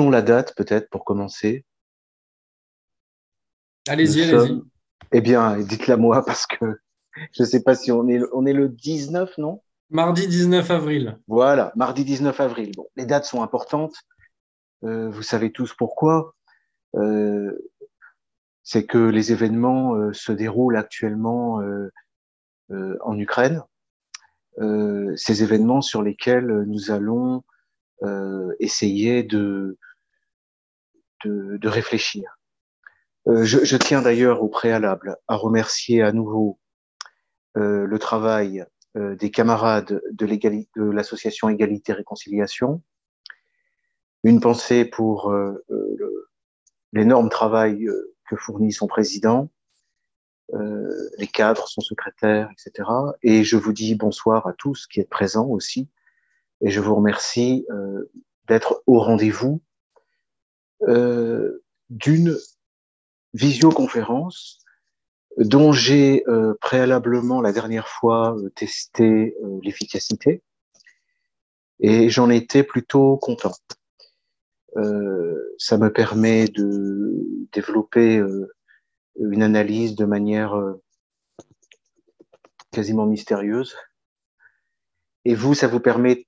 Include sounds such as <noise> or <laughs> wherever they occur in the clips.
rappelons la date peut-être pour commencer? Allez-y, allez-y. Eh bien, dites-la moi <laughs> parce que je ne sais pas si on est, on est le 19, non? Mardi 19 avril. Voilà, mardi 19 avril. Bon, les dates sont importantes. Euh, vous savez tous pourquoi. Euh, c'est que les événements euh, se déroulent actuellement en Ukraine. ces événements sur lesquels nous allons essayer de, de, de réfléchir. Je, je, tiens d'ailleurs au préalable à remercier à nouveau le travail des camarades de l'association Égalité Réconciliation. Une pensée pour l'énorme travail que fournit son président, euh, les cadres, son secrétaire, etc. Et je vous dis bonsoir à tous qui êtes présents aussi. Et je vous remercie euh, d'être au rendez-vous euh, d'une visioconférence dont j'ai euh, préalablement la dernière fois euh, testé l'efficacité et j'en étais plutôt content. Ça me permet de développer une analyse de manière quasiment mystérieuse. Et vous, ça vous permet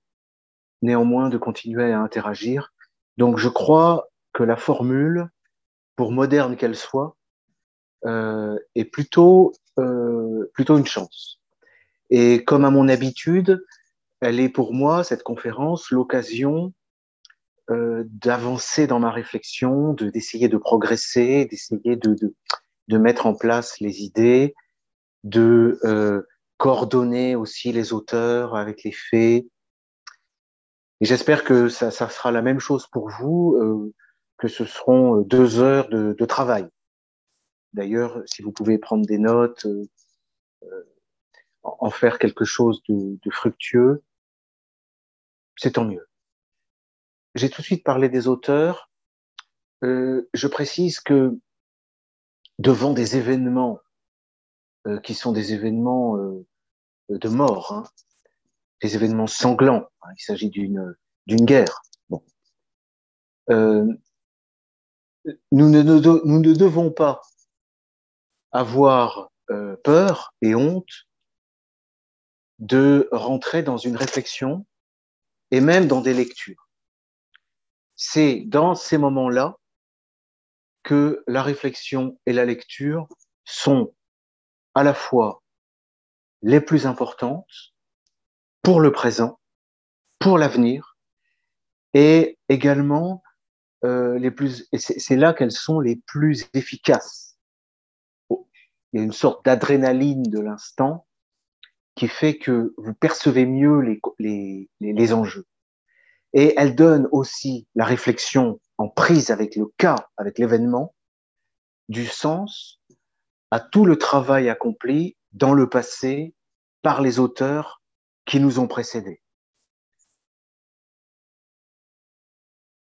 néanmoins de continuer à interagir. Donc je crois que la formule, pour moderne qu'elle soit, euh, est plutôt, euh, plutôt une chance. Et comme à mon habitude, elle est pour moi, cette conférence, l'occasion euh, d'avancer dans ma réflexion, de d'essayer de progresser, d'essayer de, de, de mettre en place les idées, de euh, coordonner aussi les auteurs avec les faits. Et j'espère que ça, ça sera la même chose pour vous, euh, que ce seront deux heures de, travail. D'ailleurs, si vous pouvez prendre des notes, euh, euh en faire quelque chose de, fructueux, c'est tant mieux j'ai tout de suite parlé des auteurs. Euh, je précise que devant des événements euh, qui sont des événements euh, de mort, hein, des événements sanglants, hein, il s'agit d'une guerre. Nous, ne, nous ne devons pas avoir euh, peur et honte de rentrer dans une réflexion et même dans des lectures. C'est dans ces moments-là que la réflexion et la lecture sont à la fois les plus importantes pour le présent, pour l'avenir, et également euh, les plus. C'est là qu'elles sont les plus efficaces. Il y a une sorte d'adrénaline de l'instant qui fait que vous percevez mieux les, les, les enjeux. Et elle donne aussi la réflexion en prise avec le cas, avec l'événement, du sens à tout le travail accompli dans le passé par les auteurs qui nous ont précédés.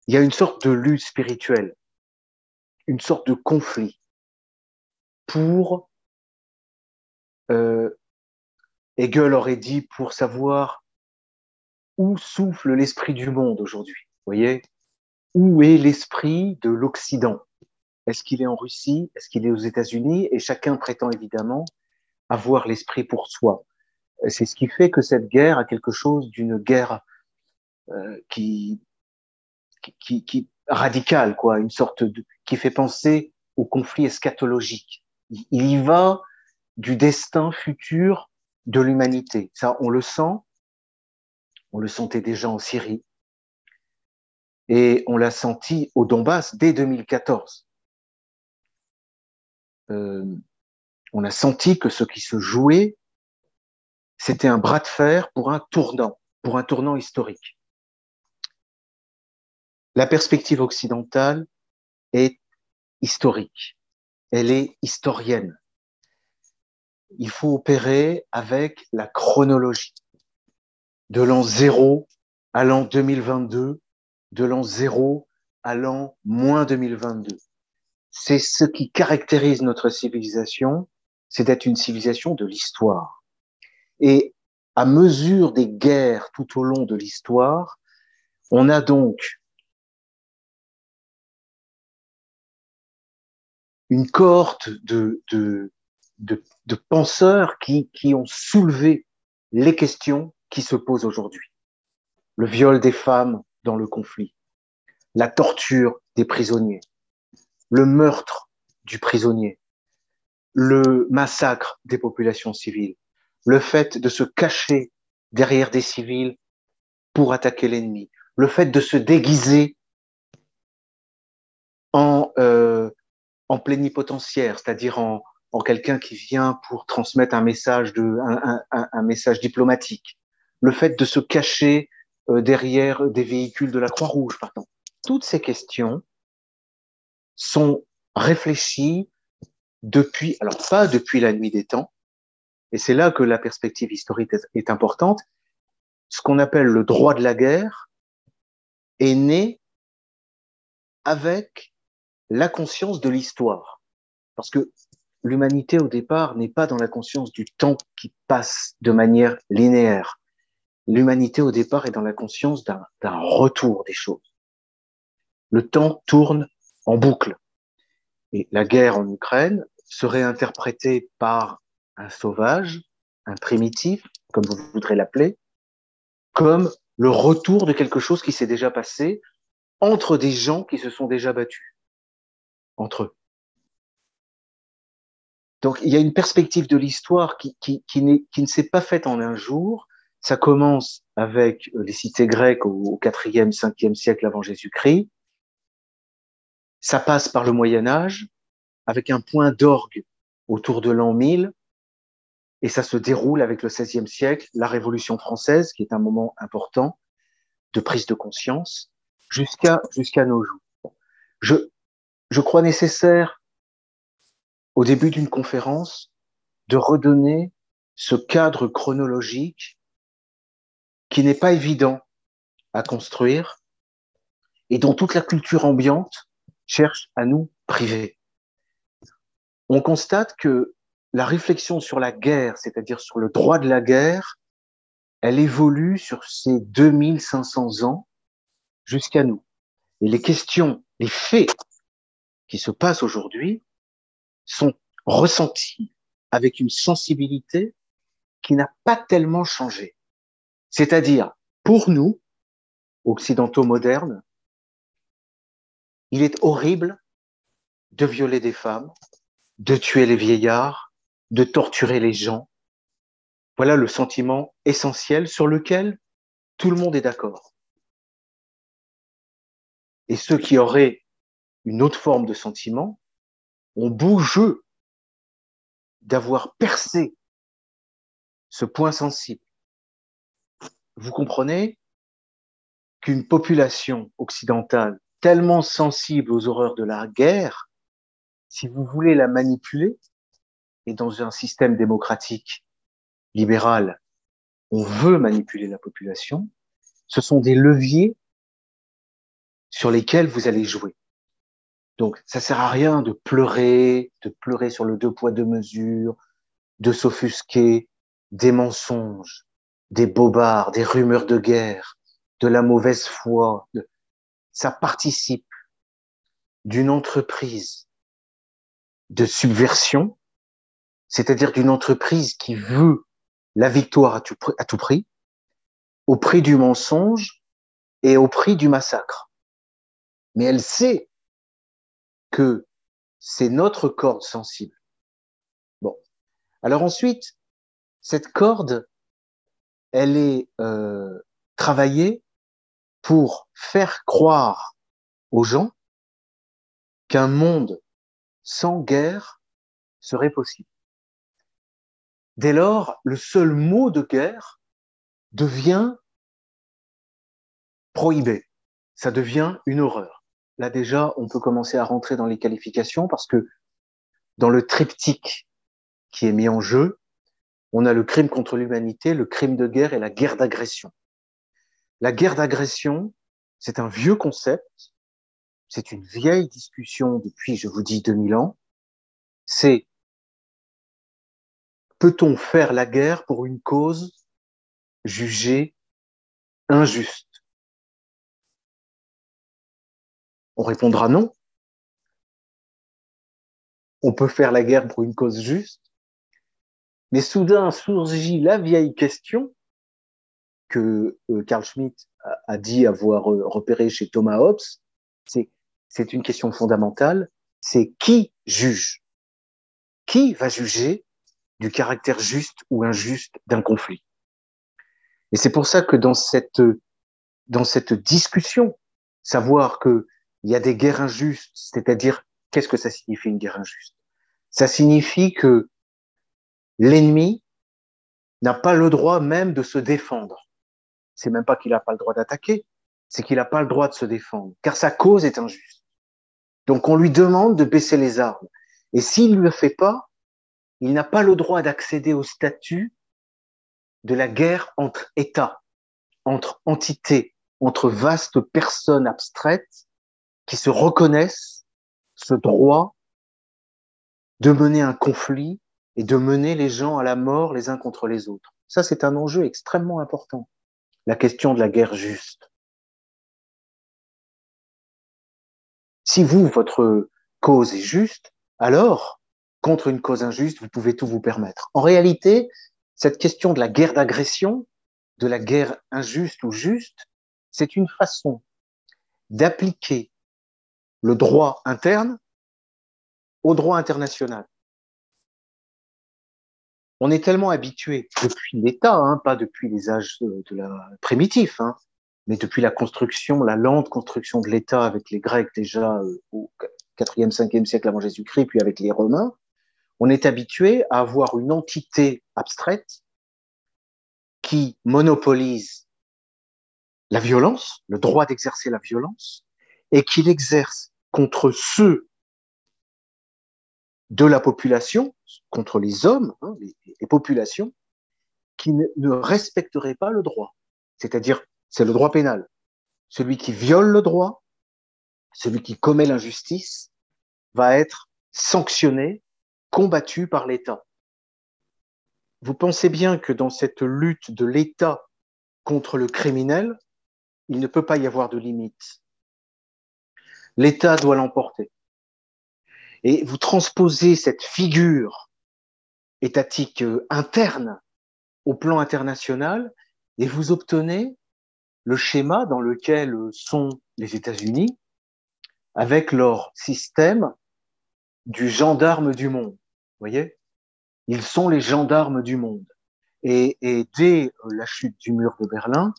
Il y a une sorte de lutte spirituelle, une sorte de conflit pour, euh, Hegel aurait dit, pour savoir où souffle l'esprit du monde aujourd'hui Vous voyez? Où est l'esprit de l'Occident? Est-ce qu'il est en Russie? Est-ce qu'il est aux États-Unis? Et chacun prétend évidemment avoir l'esprit pour soi. C'est ce qui fait que cette guerre a quelque chose d'une guerre euh, qui, qui, qui radicale, quoi, une sorte de, qui fait penser au conflit eschatologique. Il y va du destin futur de l'humanité. Ça, on le sent, on le sentait déjà en Syrie. Et on l'a senti au Donbass dès 2014. Euh, on a senti que ce qui se jouait, c'était un bras de fer pour un tournant, pour un tournant historique. La perspective occidentale est historique, elle est historienne. Il faut opérer avec la chronologie de l'an 0 à l'an 2022, de l'an 0 à l'an moins 2022. C'est ce qui caractérise notre civilisation, c'est d'être une civilisation de l'histoire. Et à mesure des guerres tout au long de l'histoire, on a donc une cohorte de, de, de, penseurs qui, qui ont soulevé les questions qui se posent aujourd'hui. Le viol des femmes dans le conflit, la torture des prisonniers, le meurtre du prisonnier, le massacre des populations civiles, le fait de se cacher derrière des civils pour attaquer l'ennemi, le fait de se déguiser en, euh, en plénipotentiaire, c'est-à-dire en, en quelqu'un qui vient pour transmettre un message, de, un, un, un message diplomatique, le fait de se cacher euh, derrière des véhicules de la Croix-Rouge, pardon. Toutes ces questions sont réfléchies depuis, alors pas depuis la nuit des temps, et c'est là que la perspective historique est importante, ce qu'on appelle le droit de la guerre est né avec la conscience de l'histoire. Parce que l'humanité, au départ, n'est pas dans la conscience du temps qui passe de manière linéaire. L'humanité, au départ, est dans la conscience d'un retour des choses. Le temps tourne en boucle. Et la guerre en Ukraine serait interprétée par un sauvage, un primitif, comme vous voudrez l'appeler, comme le retour de quelque chose qui s'est déjà passé entre des gens qui se sont déjà battus entre eux. Donc il y a une perspective de l'histoire qui, qui, qui, qui ne s'est pas faite en un jour. Ça commence avec les cités grecques au, 4e, 5e siècle avant Jésus-Christ. Ça passe par le Moyen Âge avec un point d'orgue autour de l'an 1000 et ça se déroule avec le 16e siècle, la Révolution française, qui est un moment important de prise de conscience, jusqu'à jusqu'à nos jours. Je, je crois nécessaire, au début d'une conférence, de redonner ce cadre chronologique qui n'est pas évident à construire et dont toute la culture ambiante cherche à nous priver. On constate que la réflexion sur la guerre, c'est-à-dire sur le droit de la guerre, elle évolue sur ces 2500 ans jusqu'à nous. Et les questions, les faits qui se passent aujourd'hui sont ressentis avec une sensibilité qui n'a pas tellement changé. C'est-à-dire, pour nous, occidentaux modernes, il est horrible de violer des femmes, de tuer les vieillards, de torturer les gens. Voilà le sentiment essentiel sur lequel tout le monde est d'accord. Et ceux qui auraient une autre forme de sentiment ont beau jeu d'avoir percé ce point sensible. Vous comprenez qu'une population occidentale tellement sensible aux horreurs de la guerre, si vous voulez la manipuler, et dans un système démocratique libéral, on veut manipuler la population, ce sont des leviers sur lesquels vous allez jouer. Donc, ça sert à rien de pleurer, de pleurer sur le deux poids deux mesures, de s'offusquer des mensonges, des bobards, des rumeurs de guerre, de la mauvaise foi. Ça participe d'une entreprise de subversion c'est-à-dire d'une entreprise qui veut la victoire à tout, à tout prix, au prix du mensonge et au prix du massacre. Mais elle sait que c'est notre corde sensible. Bon. Alors ensuite, cette corde, elle est euh, travaillée pour faire croire aux gens qu'un monde sans guerre serait possible. Dès lors, le seul mot de guerre devient prohibé. Ça devient une horreur. Là déjà, on peut commencer à rentrer dans les qualifications parce que dans le triptyque qui est mis en jeu, on a le crime contre l'humanité, le crime de guerre et la guerre d'agression. La guerre d'agression, c'est un vieux concept, c'est une vieille discussion depuis, je vous dis, 2000 ans. C'est Peut-on faire la guerre pour une cause jugée injuste? On répondra non. on peut faire la guerre pour une cause juste. Mais soudain surgit la vieille question que euh, Carl Schmitt a, dit avoir euh, repéré chez Thomas Hobbes. C'est, une question fondamentale. C'est qui juge? Qui va juger du caractère juste ou injuste d'un conflit? Et c'est pour ça que dans cette, dans cette discussion, savoir que il y a des guerres injustes, c'est-à-dire qu'est-ce que ça signifie une guerre injuste? Ça signifie que l'ennemi n'a pas le droit même de se défendre. C'est même pas qu'il n'a pas le droit d'attaquer, c'est qu'il n'a pas le droit de se défendre, car sa cause est injuste. Donc on lui demande de baisser les armes. Et s'il ne le fait pas, il n'a pas le droit d'accéder au statut de la guerre entre États, entre entités, entre vastes personnes abstraites qui se reconnaissent ce droit de mener un conflit et de mener les gens à la mort les uns contre les autres. Ça, c'est un enjeu extrêmement important, la question de la guerre juste. Si vous, votre cause est juste, alors, contre une cause injuste, vous pouvez tout vous permettre. En réalité, cette question de la guerre d'agression, de la guerre injuste ou juste, c'est une façon d'appliquer le droit interne au droit international. On est tellement habitué depuis l'État, hein, pas depuis les âges de hein, mais depuis la construction, la lente construction de l'État avec les Grecs déjà euh, au 4e, 5e siècle avant Jésus-Christ, puis avec les Romains, on est habitué à avoir une entité abstraite qui monopolise la violence, le droit d'exercer la violence, et qui l'exerce contre ceux de la population, contre les hommes, hein, les, populations, qui ne, ne respecteraient pas le droit. C'est-à-dire, c'est le droit pénal. Celui qui viole le droit, celui qui commet l'injustice, va être sanctionné combattu par l'État. Vous pensez bien que dans cette lutte de l'État contre le criminel, il ne peut pas y avoir de limite. L'État doit l'emporter. Et vous transposez cette figure étatique euh, interne au plan international et vous obtenez le schéma dans lequel sont les États-Unis avec leur système du gendarme du monde voyez? Ils sont les gendarmes du monde. Et, et, dès la chute du mur de Berlin,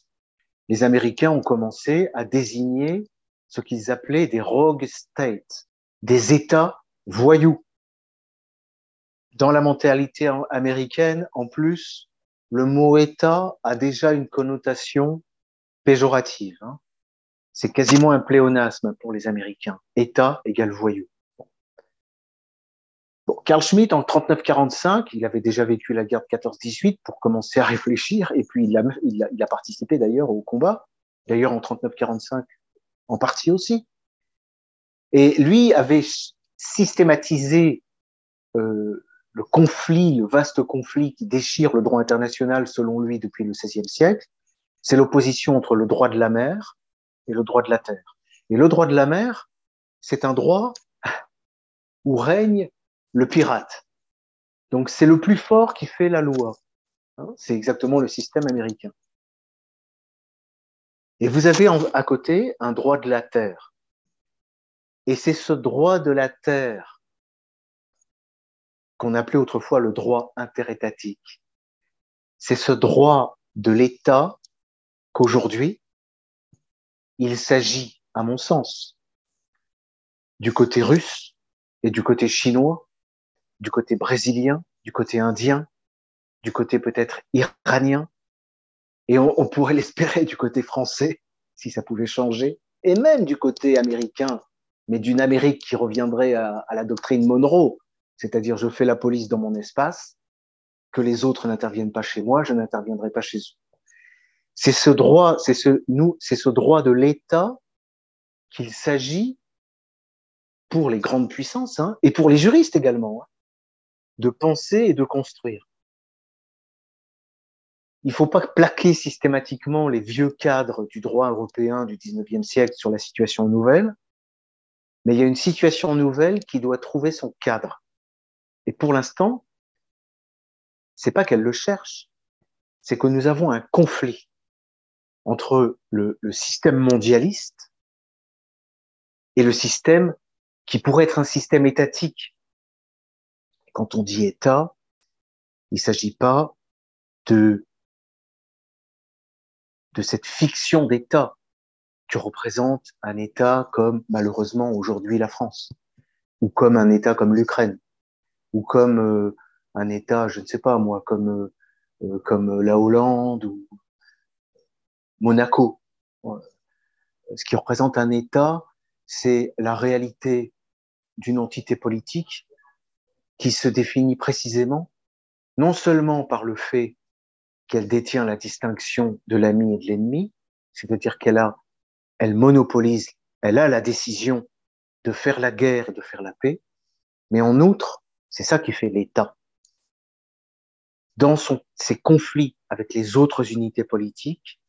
les Américains ont commencé à désigner ce qu'ils appelaient des rogue states, des États voyous. Dans la mentalité américaine, en plus, le mot État a déjà une connotation péjorative. Hein. C'est quasiment un pléonasme pour les Américains. État égale voyou. Bon, Carl Schmitt, en 39-45, il avait déjà vécu la guerre de 14-18 pour commencer à <laughs> réfléchir, et puis il a, il a, il a participé d'ailleurs au combat, d'ailleurs en 39-45 en partie aussi. Et lui avait systématisé euh, le conflit, le vaste conflit qui déchire le droit international selon lui depuis le XVIe siècle. C'est l'opposition entre le droit de la mer et le droit de la terre. Et le droit de la mer, c'est un droit où règne le pirate. Donc c'est le plus fort qui fait la loi. Hein, c'est exactement le système américain. Et vous avez à côté un droit de la terre. Et c'est ce droit de la terre qu'on appelait autrefois le droit interétatique. C'est ce droit de l'État qu'aujourd'hui, il s'agit, à mon sens, du côté russe et du côté chinois du côté brésilien, du côté indien, du côté peut-être iranien, et on, pourrait <laughs> l'espérer du côté français, si ça pouvait changer, et même du côté américain, mais d'une Amérique qui reviendrait à, la doctrine Monroe, c'est-à-dire je fais la police dans mon espace, que les autres n'interviennent pas chez moi, je n'interviendrai pas chez eux. C'est ce droit, c'est ce nous, c'est ce droit de l'État qu'il s'agit pour les grandes puissances hein, et pour les juristes également. Hein de penser et de construire. Il faut pas plaquer systématiquement les vieux cadres du droit européen du 19e siècle sur la situation nouvelle, mais il y a une situation nouvelle qui doit trouver son cadre. Et pour l'instant, c'est pas qu'elle le cherche, c'est que nous avons un conflit entre le, le, système mondialiste et le système qui pourrait être un système étatique. Quand on dit État, il ne s'agit pas de, de cette fiction d'État que représente un État comme malheureusement aujourd'hui la France, ou comme un État comme l'Ukraine, ou comme euh, un État, je ne sais pas moi, comme euh, euh, comme la Hollande ou Monaco. Ce qui représente un État, c'est la réalité d'une entité politique qui se définit précisément non seulement par le fait qu'elle détient la distinction de l'ami et de l'ennemi, c'est-à-dire qu'elle a, elle monopolise, elle a la décision de faire la guerre et de faire la paix, mais en outre, c'est ça qui fait l'État. Dans son, ses conflits avec les autres unités politiques,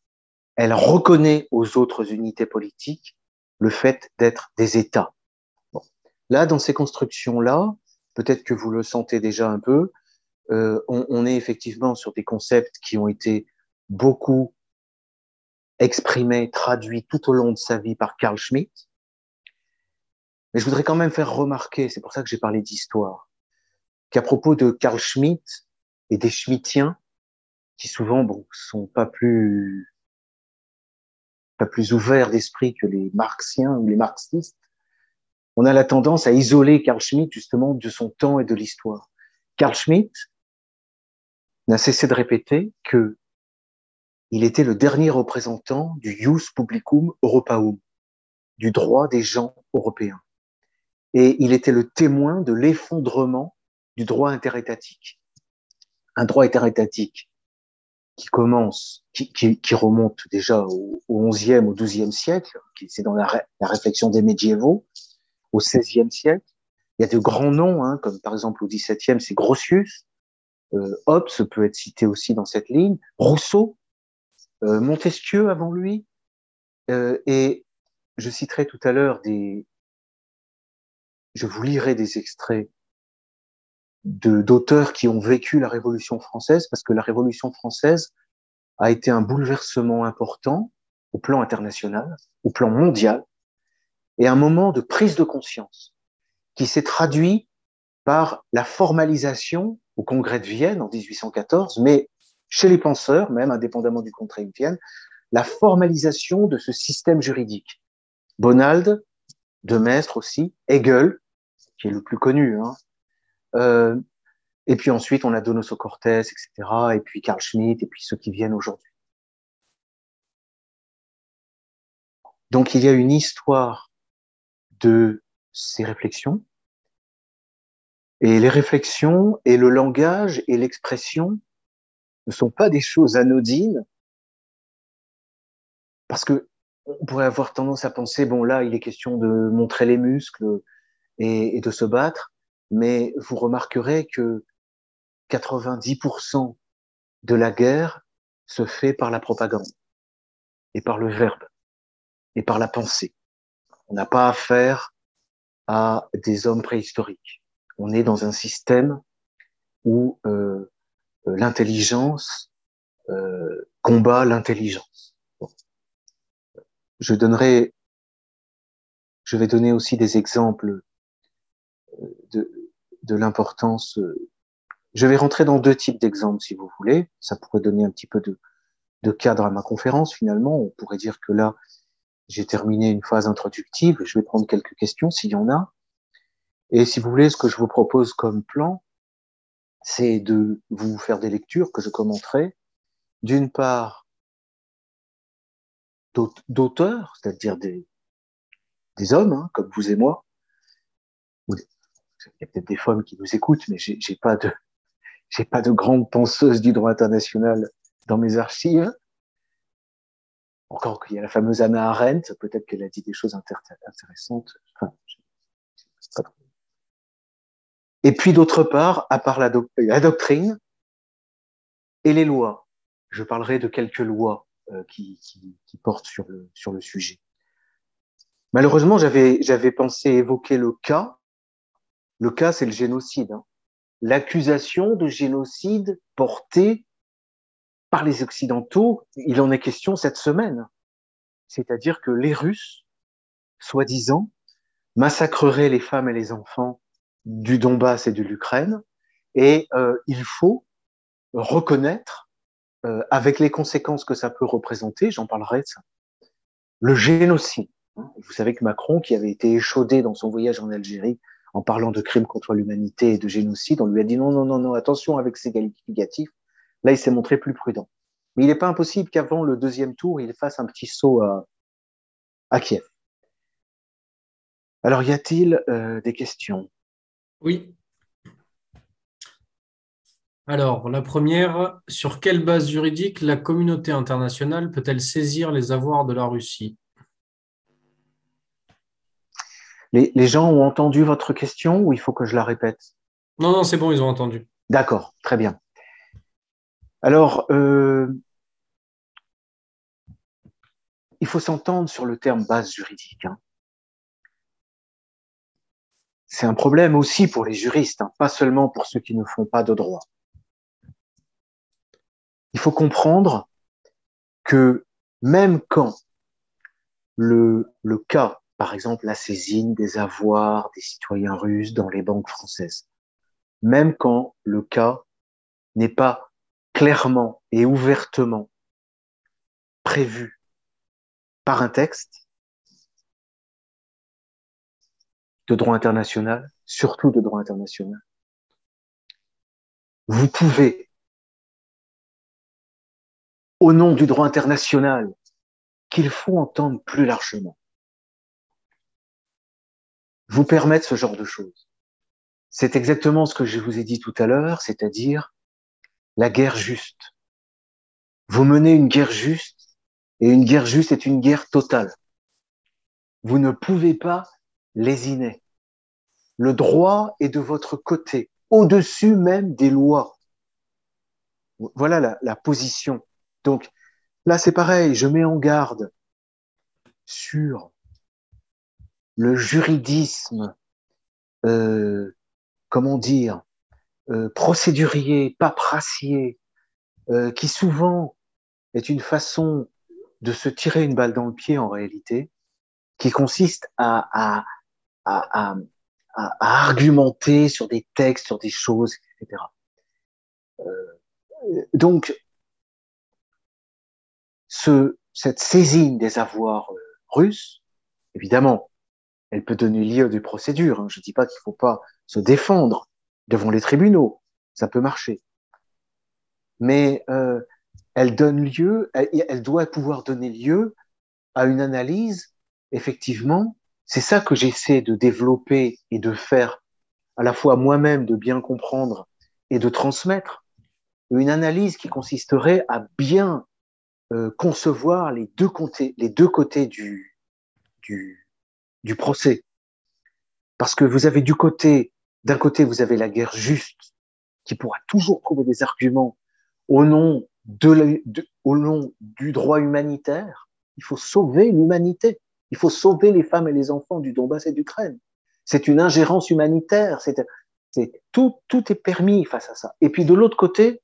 elle reconnaît aux autres unités politiques le fait d'être des États. Là, dans ces constructions-là, peut-être que vous le sentez déjà un peu, euh, on, on, est effectivement sur des concepts qui ont été beaucoup exprimés, traduits tout au long de sa vie par Carl Schmitt. Mais je voudrais quand même faire remarquer, c'est pour ça que j'ai parlé d'histoire, qu'à propos de Carl Schmitt et des Schmittiens, qui souvent bon sont pas plus pas plus ouverts d'esprit que les marxiens ou les marxistes, on a la tendance à isoler Carl Schmitt justement de son temps et de l'histoire. Carl Schmitt n'a cessé de répéter que il était le dernier représentant du Ius Publicum Europaum, du droit des gens européens. Et il était le témoin de l'effondrement du droit interétatique. Un droit interétatique qui commence, qui, remonte déjà au, au 11e, au 12e siècle, c'est dans la, la, réflexion des médiévaux, au 16e siècle. Il y a de grands noms, hein, comme par exemple au 17e, c'est Grotius, Hobbes peut être cité aussi dans cette ligne, Rousseau, euh, Montesquieu avant lui, euh, et je citerai tout à l'heure des, je vous lirai des extraits de d'auteurs qui ont vécu la Révolution française, parce que la Révolution française a été un bouleversement important au plan international, au plan mondial, et un moment de prise de conscience qui s'est traduit par la formalisation au Congrès de Vienne en 1814, mais chez les penseurs, même indépendamment du Congrès de Vienne, la formalisation de ce système juridique. Bonald, de Maistre aussi, Hegel, qui est le plus connu, hein, euh, et puis ensuite, on a Donoso Cortés, etc., et puis Carl Schmitt, et puis ceux qui viennent aujourd'hui. Donc, il y a une histoire de ces réflexions, et les réflexions et le langage et l'expression ne sont pas des choses anodines, parce que on pourrait avoir tendance à penser, bon là, il est question de montrer les muscles et, et de se battre, mais vous remarquerez que 90% de la guerre se fait par la propagande et par le verbe et par la pensée. On n'a pas affaire à des hommes préhistoriques. On est dans un système où euh, euh l'intelligence euh, combat l'intelligence. Je donnerai, je vais donner aussi des exemples euh, de, de l'importance. Euh, je vais rentrer dans deux types d'exemples, si vous voulez. Ça pourrait donner un petit peu de, de cadre à ma conférence, finalement. On pourrait dire que là, j'ai terminé une phase introductive. Je vais prendre quelques questions, s'il y en a. Et si vous voulez, ce que je vous propose comme plan, c'est de vous faire des lectures que je commenterai. D'une part, d'auteurs, c'est-à-dire des, hommes, hein, comme vous et moi, il y a peut-être des femmes qui nous écoutent, mais j'ai pas de, j'ai pas de <laughs> grande penseuse du droit international dans mes archives. Encore qu'il y a la fameuse Anna Arendt, peut-être qu'elle a dit des choses intéressantes. Et puis d'autre part, à part la, doc la, doctrine et les lois, je parlerai de quelques lois euh, qui, portent sur le, sur le sujet. Malheureusement, j'avais pensé évoquer le cas le cas, c'est le génocide. Hein. l'accusation de génocide portée par les Occidentaux. Il en est question cette semaine. C'est-à-dire que les Russes, soi-disant, massacreraient les femmes et les enfants du Donbass et de l'Ukraine. Et euh, il faut reconnaître, euh, avec les conséquences que ça peut représenter, j'en parlerai de ça, le génocide. Vous savez que Macron, qui avait été échaudé dans son voyage en Algérie en parlant de crimes contre l'humanité et de génocide, on lui a dit non, non, non, non, attention avec ces qualificatifs. Là, il s'est montré plus prudent. Mais il n'est pas impossible qu'avant le deuxième tour, il fasse un petit saut à, à Kiev. Alors, y a-t-il euh, des questions? Oui. Alors, la première, sur quelle base juridique la communauté internationale peut-elle saisir les avoirs de la Russie? Les, gens ont entendu votre question ou il faut que je la répète? Non, non, c'est bon, ils ont entendu. D'accord, très bien. Alors, euh, il faut s'entendre sur le terme base juridique. Hein. C'est un problème aussi pour les juristes, hein, pas seulement pour ceux qui ne font pas de droit. Il faut comprendre que même quand le, le cas par exemple la saisine des avoirs des citoyens russes dans les banques françaises. Même quand le cas n'est pas clairement et ouvertement prévu par un texte de droit international, surtout de droit international, vous pouvez, au nom du droit international, qu'il faut entendre plus largement, vous permettre ce genre de choses. C'est exactement ce que je vous ai dit tout à l'heure, c'est-à-dire la guerre juste. Vous menez une guerre juste, et une guerre juste est une guerre totale. Vous ne pouvez pas lésiner. Le droit est de votre côté, au-dessus même des lois. Voilà la, position. Donc là, c'est pareil, je mets en garde sur le juridisme, euh, comment dire, euh, procédurier, paperassier, euh, qui souvent est une façon de se tirer une balle dans le pied en réalité, qui consiste à, à, à argumenter sur des textes, sur des choses, etc. Euh, donc, ce, cette saisine des avoirs euh, russes, évidemment, elle peut donner lieu à des procédures. Hein. Je ne dis pas qu'il ne faut pas se défendre devant les tribunaux. Ça peut marcher. Mais euh, elle donne lieu, elle, doit pouvoir donner lieu à une analyse, effectivement. C'est ça que j'essaie de développer et de faire à la fois moi-même, de bien comprendre et de transmettre. Une analyse qui consisterait à bien euh, concevoir les deux côtés, du, procès. Parce que vous avez du côté, d'un côté, vous avez la guerre juste, qui pourra toujours trouver des arguments au nom, de, au nom du droit humanitaire. Il faut sauver l'humanité. Il faut sauver les femmes et les enfants du Donbass et d'Ukraine. C'est une ingérence humanitaire. Tout, est permis face à ça. Et puis de l'autre côté,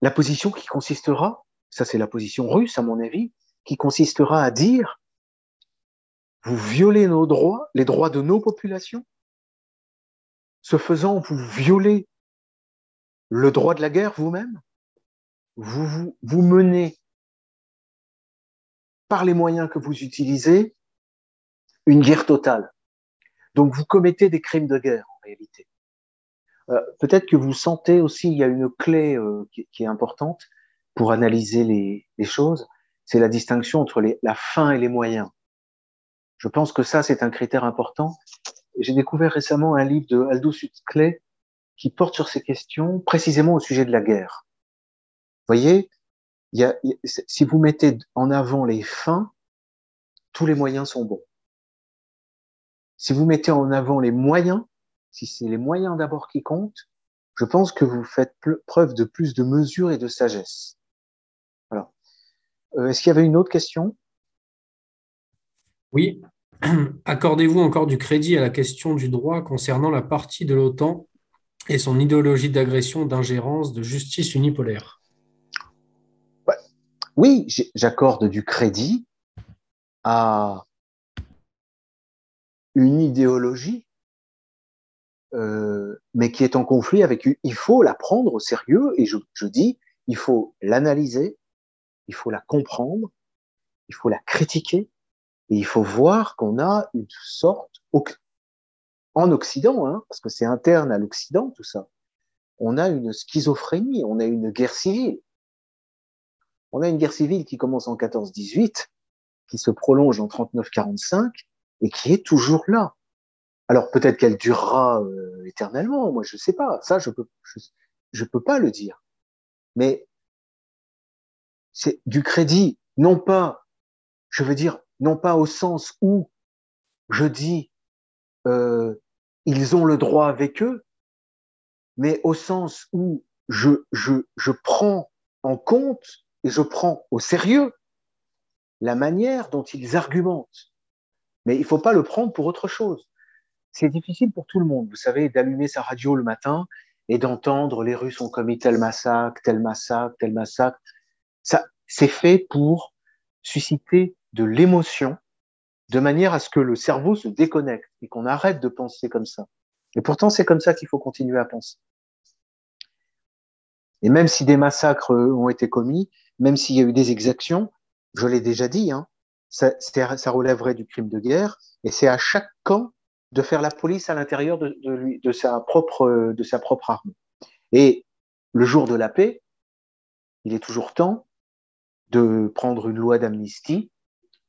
la position qui consistera, ça c'est la position russe à mon avis, qui consistera à dire vous violez nos droits, les droits de nos populations. Ce faisant, vous violez le droit de la guerre vous-même. Vous, vous, vous menez, par les moyens que vous utilisez, une guerre totale. Donc vous commettez des crimes de guerre en réalité. Euh, Peut-être que vous sentez aussi, il y a une clé euh, qui, qui, est importante pour analyser les, les choses, c'est la distinction entre les, la fin et les moyens. Je pense que ça, c'est un critère important. J'ai découvert récemment un livre de Aldous Huxley qui porte sur ces questions, précisément au sujet de la guerre. Voyez, si vous mettez en avant les fins, tous les moyens sont bons. Si vous mettez en avant les moyens, si c'est les moyens d'abord qui comptent, je pense que vous faites preuve de plus de mesure et de sagesse. Euh, Est-ce qu'il y avait une autre question? Oui. <clears throat> Accordez-vous encore du crédit à la question du droit concernant la partie de l'OTAN et son idéologie d'agression, d'ingérence, de justice unipolaire? Oui, j'accorde du crédit à une idéologie, euh, mais qui est en conflit avec. Il faut la prendre au sérieux et je, je dis, il faut l'analyser, il faut la comprendre, il faut la critiquer et il faut voir qu'on a une sorte en Occident, hein, parce que c'est interne à l'Occident tout ça. On a une schizophrénie, on a une guerre civile. On a une guerre civile qui commence en 14-18, qui se prolonge en 39-45 et qui est toujours là. Alors peut-être qu'elle durera euh, éternellement, moi je sais pas, ça je peux je, je peux pas le dire. Mais c'est du crédit, non pas, je veux dire, non pas au sens où je dis euh, ils ont le droit avec eux, mais au sens où je prends en compte je prends au sérieux la manière dont ils argumentent. Mais il faut pas le prendre pour autre chose. C'est difficile pour tout le monde, vous savez, d'allumer sa radio le matin et d'entendre les Russes ont commis tel massacre, tel massacre, tel massacre. Ça, c'est fait pour susciter de l'émotion de manière à ce que le cerveau se déconnecte et qu'on arrête de penser comme ça. Et pourtant, c'est comme ça qu'il faut continuer à penser. Et même si des massacres ont été commis, même s'il y a eu des exactions, je l'ai déjà dit, hein, ça, relèverait du crime de guerre, et c'est à chaque camp de faire la police à l'intérieur de, lui, de, sa propre, de sa propre arme. Et le jour de la paix, il est toujours temps de prendre une loi d'amnistie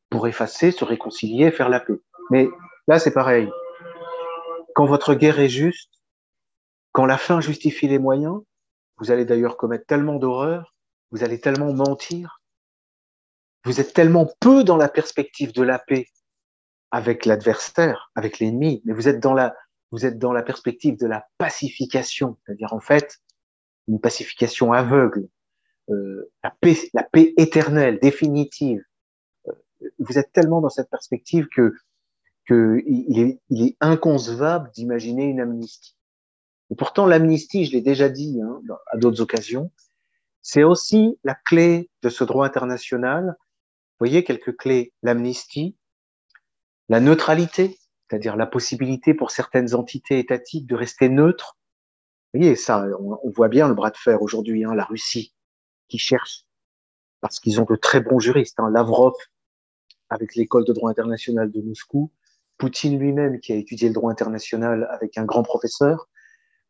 pour effacer, se réconcilier, faire la paix. Mais là, c'est pareil. Quand votre guerre est juste, quand la fin justifie les moyens, vous allez d'ailleurs commettre tellement d'horreurs vous allez tellement mentir, vous êtes tellement peu dans la perspective de la paix avec l'adversaire, avec l'ennemi, mais vous êtes dans la, vous êtes dans la perspective de la pacification, c'est-à-dire en fait une pacification aveugle, euh, la paix, éternelle, définitive. Euh, vous êtes tellement dans cette perspective que, que est inconcevable d'imaginer une amnistie. Et pourtant, l'amnistie, je l'ai déjà dit hein, à d'autres occasions, c'est aussi la clé de ce droit international. Vous voyez quelques clés, l'amnistie, la neutralité, c'est-à-dire la possibilité pour certaines entités étatiques de rester neutres. Vous voyez, ça, on, voit bien le bras de fer aujourd'hui, hein, la Russie qui cherche, parce qu'ils ont de très bons juristes, hein, Lavrov avec l'école de droit international de Moscou, Poutine lui-même qui a étudié le droit international avec un grand professeur,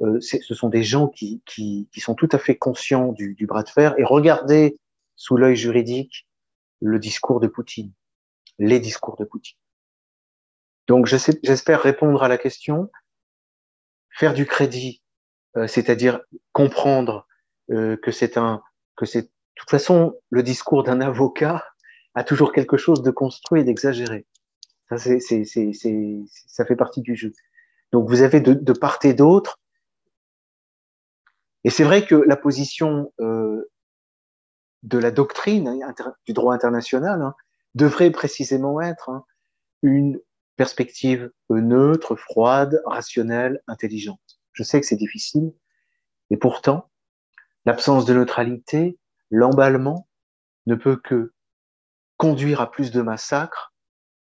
euh, ce sont des gens qui, qui, qui, sont tout à fait conscients du, du bras de fer et regardez sous l'œil juridique le discours de Poutine, les discours de Poutine. Donc j'espère répondre à la question, faire du crédit, euh, c'est-à-dire comprendre euh, que c'est un, que c'est, de toute façon, le discours d'un avocat a toujours quelque chose de construit et d'exagéré. Ça, c'est, ça fait partie du jeu. Donc vous avez de, de part et d'autre et c'est vrai que la position euh, de la doctrine du droit international hein, devrait précisément être hein, une perspective neutre, froide, rationnelle, intelligente. Je sais que c'est difficile, et pourtant, l'absence de neutralité, l'emballement, ne peut que conduire à plus de massacres.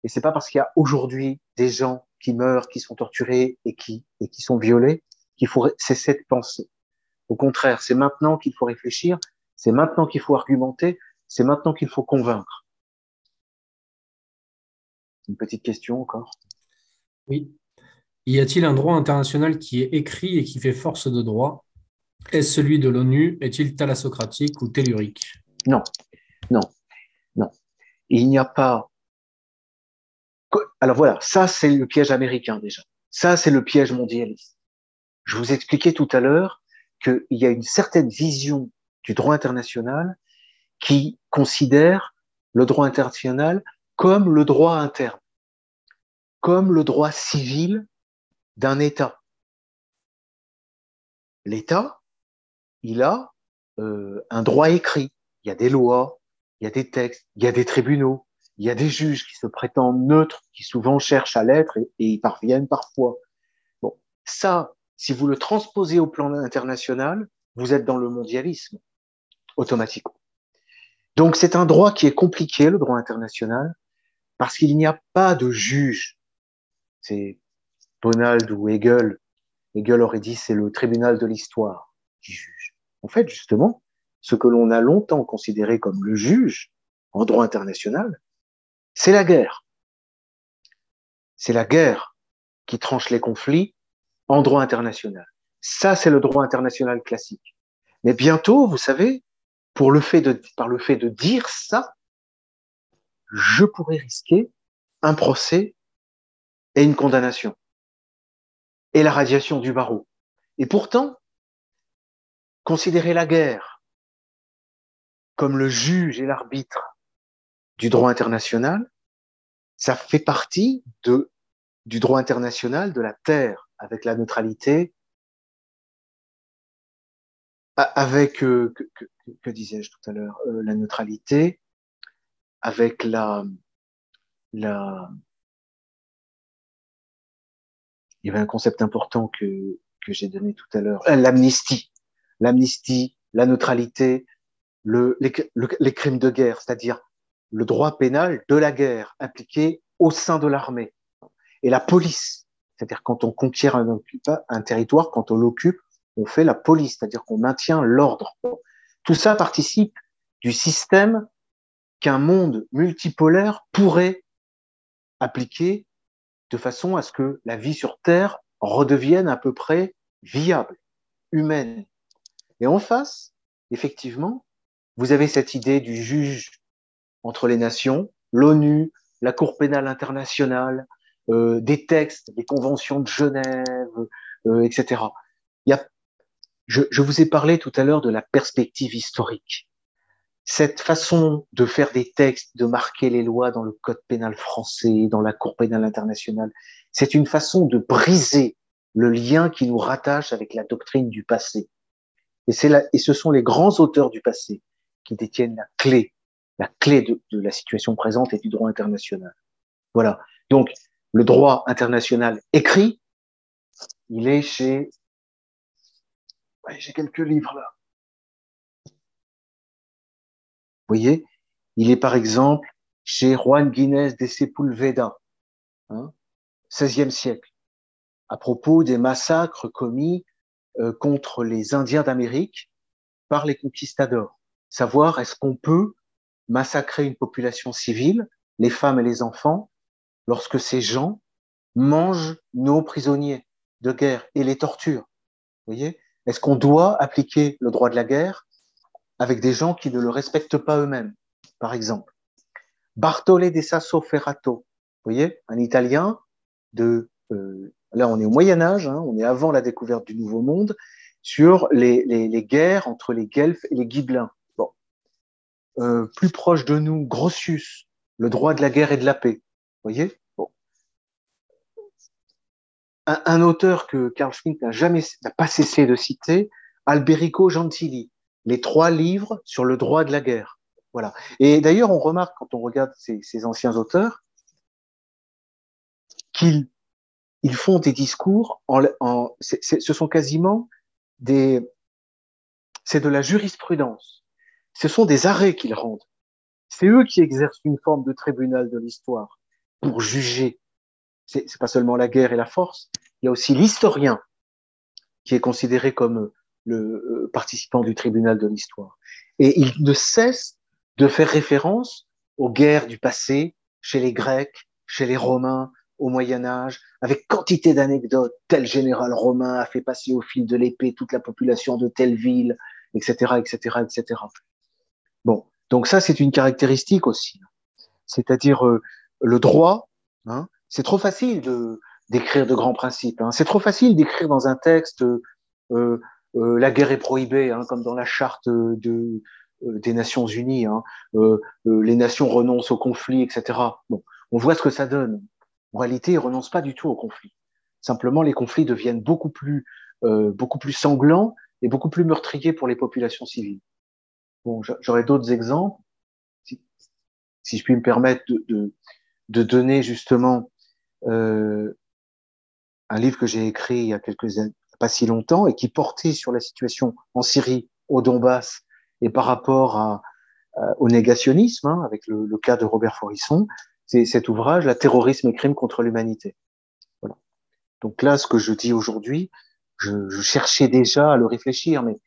Et c'est pas parce qu'il y a aujourd'hui des gens qui meurent, qui sont torturés et qui, et qui sont violés qu'il faut cesser de penser. Au contraire, c'est maintenant qu'il faut réfléchir, c'est maintenant qu'il faut argumenter, c'est maintenant qu'il faut convaincre. Une petite question encore? Oui. Y a-t-il un droit international qui est écrit et qui fait force de droit? Est-ce celui de l'ONU? Est-il thalassocratique ou tellurique? Non, non, non. Il n'y a pas. Alors voilà, ça c'est le piège américain déjà. Ça c'est le piège mondialiste. Je vous expliquais tout à l'heure qu'il y a une certaine vision du droit international qui considère le droit international comme le droit interne, comme le droit civil d'un État. L'État, il a euh, un droit écrit. Il y a des lois, il y a des textes, il y a des tribunaux, il y a des juges qui se prétendent neutres, qui souvent cherchent à l'être et, et y parviennent parfois. Bon, ça, si vous le transposez au plan international, vous êtes dans le mondialisme, automatiquement. Donc c'est un droit qui est compliqué, le droit international, parce qu'il n'y a pas de juge. C'est Donald ou Hegel. Hegel aurait dit c'est le tribunal de l'histoire qui juge. En fait, justement, ce que l'on a longtemps considéré comme le juge en droit international, c'est la guerre. C'est la guerre qui tranche les conflits en droit international. Ça, c'est le droit international classique. Mais bientôt, vous savez, par le fait de dire ça, je pourrais risquer un procès et une condamnation et la radiation du barreau. Et pourtant, considérer la guerre comme le juge et l'arbitre du droit international, ça fait partie du droit international de la terre avec la neutralité, avec, euh, que, disais-je tout à l'heure, euh, la neutralité, avec la, la, il y avait un concept important que, que j'ai donné tout à l'heure, euh, l'amnistie. L'amnistie, la neutralité, le, les, les crimes de guerre, c'est-à-dire le droit pénal de la guerre appliqué au sein de l'armée. Et la police, c'est-à-dire quand on conquiert un, territoire, quand on l'occupe, on fait la police, c'est-à-dire qu'on maintient l'ordre. Tout ça participe du système qu'un monde multipolaire pourrait appliquer de façon à ce que la vie sur Terre redevienne à peu près viable, humaine. Et en face, effectivement, vous avez cette idée du juge entre les nations, l'ONU, la Cour pénale internationale, des textes, des conventions de Genève, euh, etc. Il y a, je, vous ai parlé tout à l'heure de la perspective historique cette façon de faire des textes, de marquer les lois dans le code pénal français, dans la Cour pénale internationale, c'est une façon de briser le lien qui nous rattache avec la doctrine du passé. Et, et ce sont les grands auteurs du passé qui détiennent la clé, la clé de la situation présente et du droit international. Voilà. Donc, le droit international écrit, il est chez, ouais, j'ai quelques livres là. voyez, il est par exemple chez Juan Guinness de Sepulveda, hein, 16e siècle, à propos des massacres commis euh, contre les Indiens d'Amérique par les conquistadors. Savoir est-ce qu'on peut massacrer une population civile, les femmes et les enfants, lorsque ces gens mangent nos prisonniers de guerre et les torturent. Voyez? Est-ce qu'on doit appliquer le droit de la guerre avec des gens qui ne le respectent pas eux-mêmes, par exemple? Bartolé de Sasso Ferrato, vous voyez, un Italien de, euh, là on est au Moyen Âge, hein, on est avant la découverte du Nouveau Monde, sur les, guerres entre les Guelfes et les Ghibelins. Euh, plus proche de nous, Grotius, le droit de la guerre et de la paix. Voyez? Un, auteur que Carl Schmitt n'a jamais, pas cessé de citer, Alberico Gentili, les trois livres sur le droit de la guerre. Voilà. Et d'ailleurs, on remarque quand on regarde ces, ces anciens auteurs qu'ils ils font des discours ce sont quasiment des, c'est de la jurisprudence. Ce sont des arrêts qu'ils rendent. C'est eux qui exercent une forme de tribunal de l'histoire pour juger. C'est pas seulement la guerre et la force. Il y a aussi l'historien qui est considéré comme le euh, participant du tribunal de l'histoire. Et il ne cesse de faire référence aux guerres du passé, chez les Grecs, chez les Romains, au Moyen Âge, avec quantité d'anecdotes. Tel général romain a fait passer au fil de l'épée toute la population de telle ville, etc., etc., etc. Bon, donc ça c'est une caractéristique aussi, c'est-à-dire euh, le droit. Hein, c'est trop facile de d'écrire de grands principes. Hein. C'est trop facile d'écrire dans un texte euh, euh, la guerre est prohibée, hein, comme dans la charte euh, des Nations Unies. Hein, les nations renoncent au conflit, etc. Bon, on voit ce que ça donne. En réalité, ils renoncent pas du tout au conflit. Simplement, les conflits deviennent beaucoup plus, beaucoup plus sanglants et beaucoup plus meurtriers pour les populations civiles. Bon, j'aurais d'autres exemples, si, je puis me permettre de, de, donner justement un livre que j'ai écrit il y a quelques années pas si longtemps et qui portait sur la situation en Syrie, au Donbass et par rapport à, au négationnisme, hein, avec le, le, cas de Robert Forisson, c'est cet ouvrage, La terrorisme et crimes contre l'humanité. Voilà. Donc là, ce que je dis aujourd'hui, je, je, cherchais déjà à le réfléchir, mais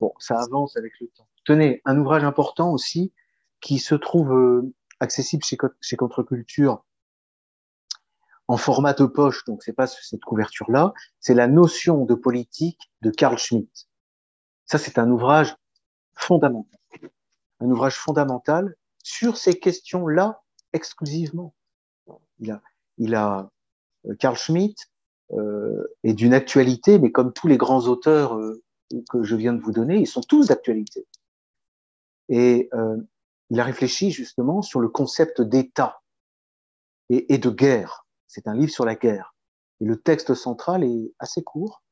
bon, ça avance avec le temps. Tenez, un ouvrage important aussi qui se trouve euh, accessible chez, chez Contre-Culture en format de poche, donc c'est pas cette couverture-là, c'est la notion de politique de Carl Schmitt. Ça, c'est un ouvrage fondamental. Un ouvrage fondamental sur ces questions-là exclusivement. Il a, il a euh, Carl Schmitt euh, est d'une actualité, mais comme tous les grands auteurs euh, que je viens de vous donner, ils sont tous d'actualité. Et il a réfléchi justement sur le concept d'État et de guerre. C'est un livre sur la guerre. Et le texte central est assez court.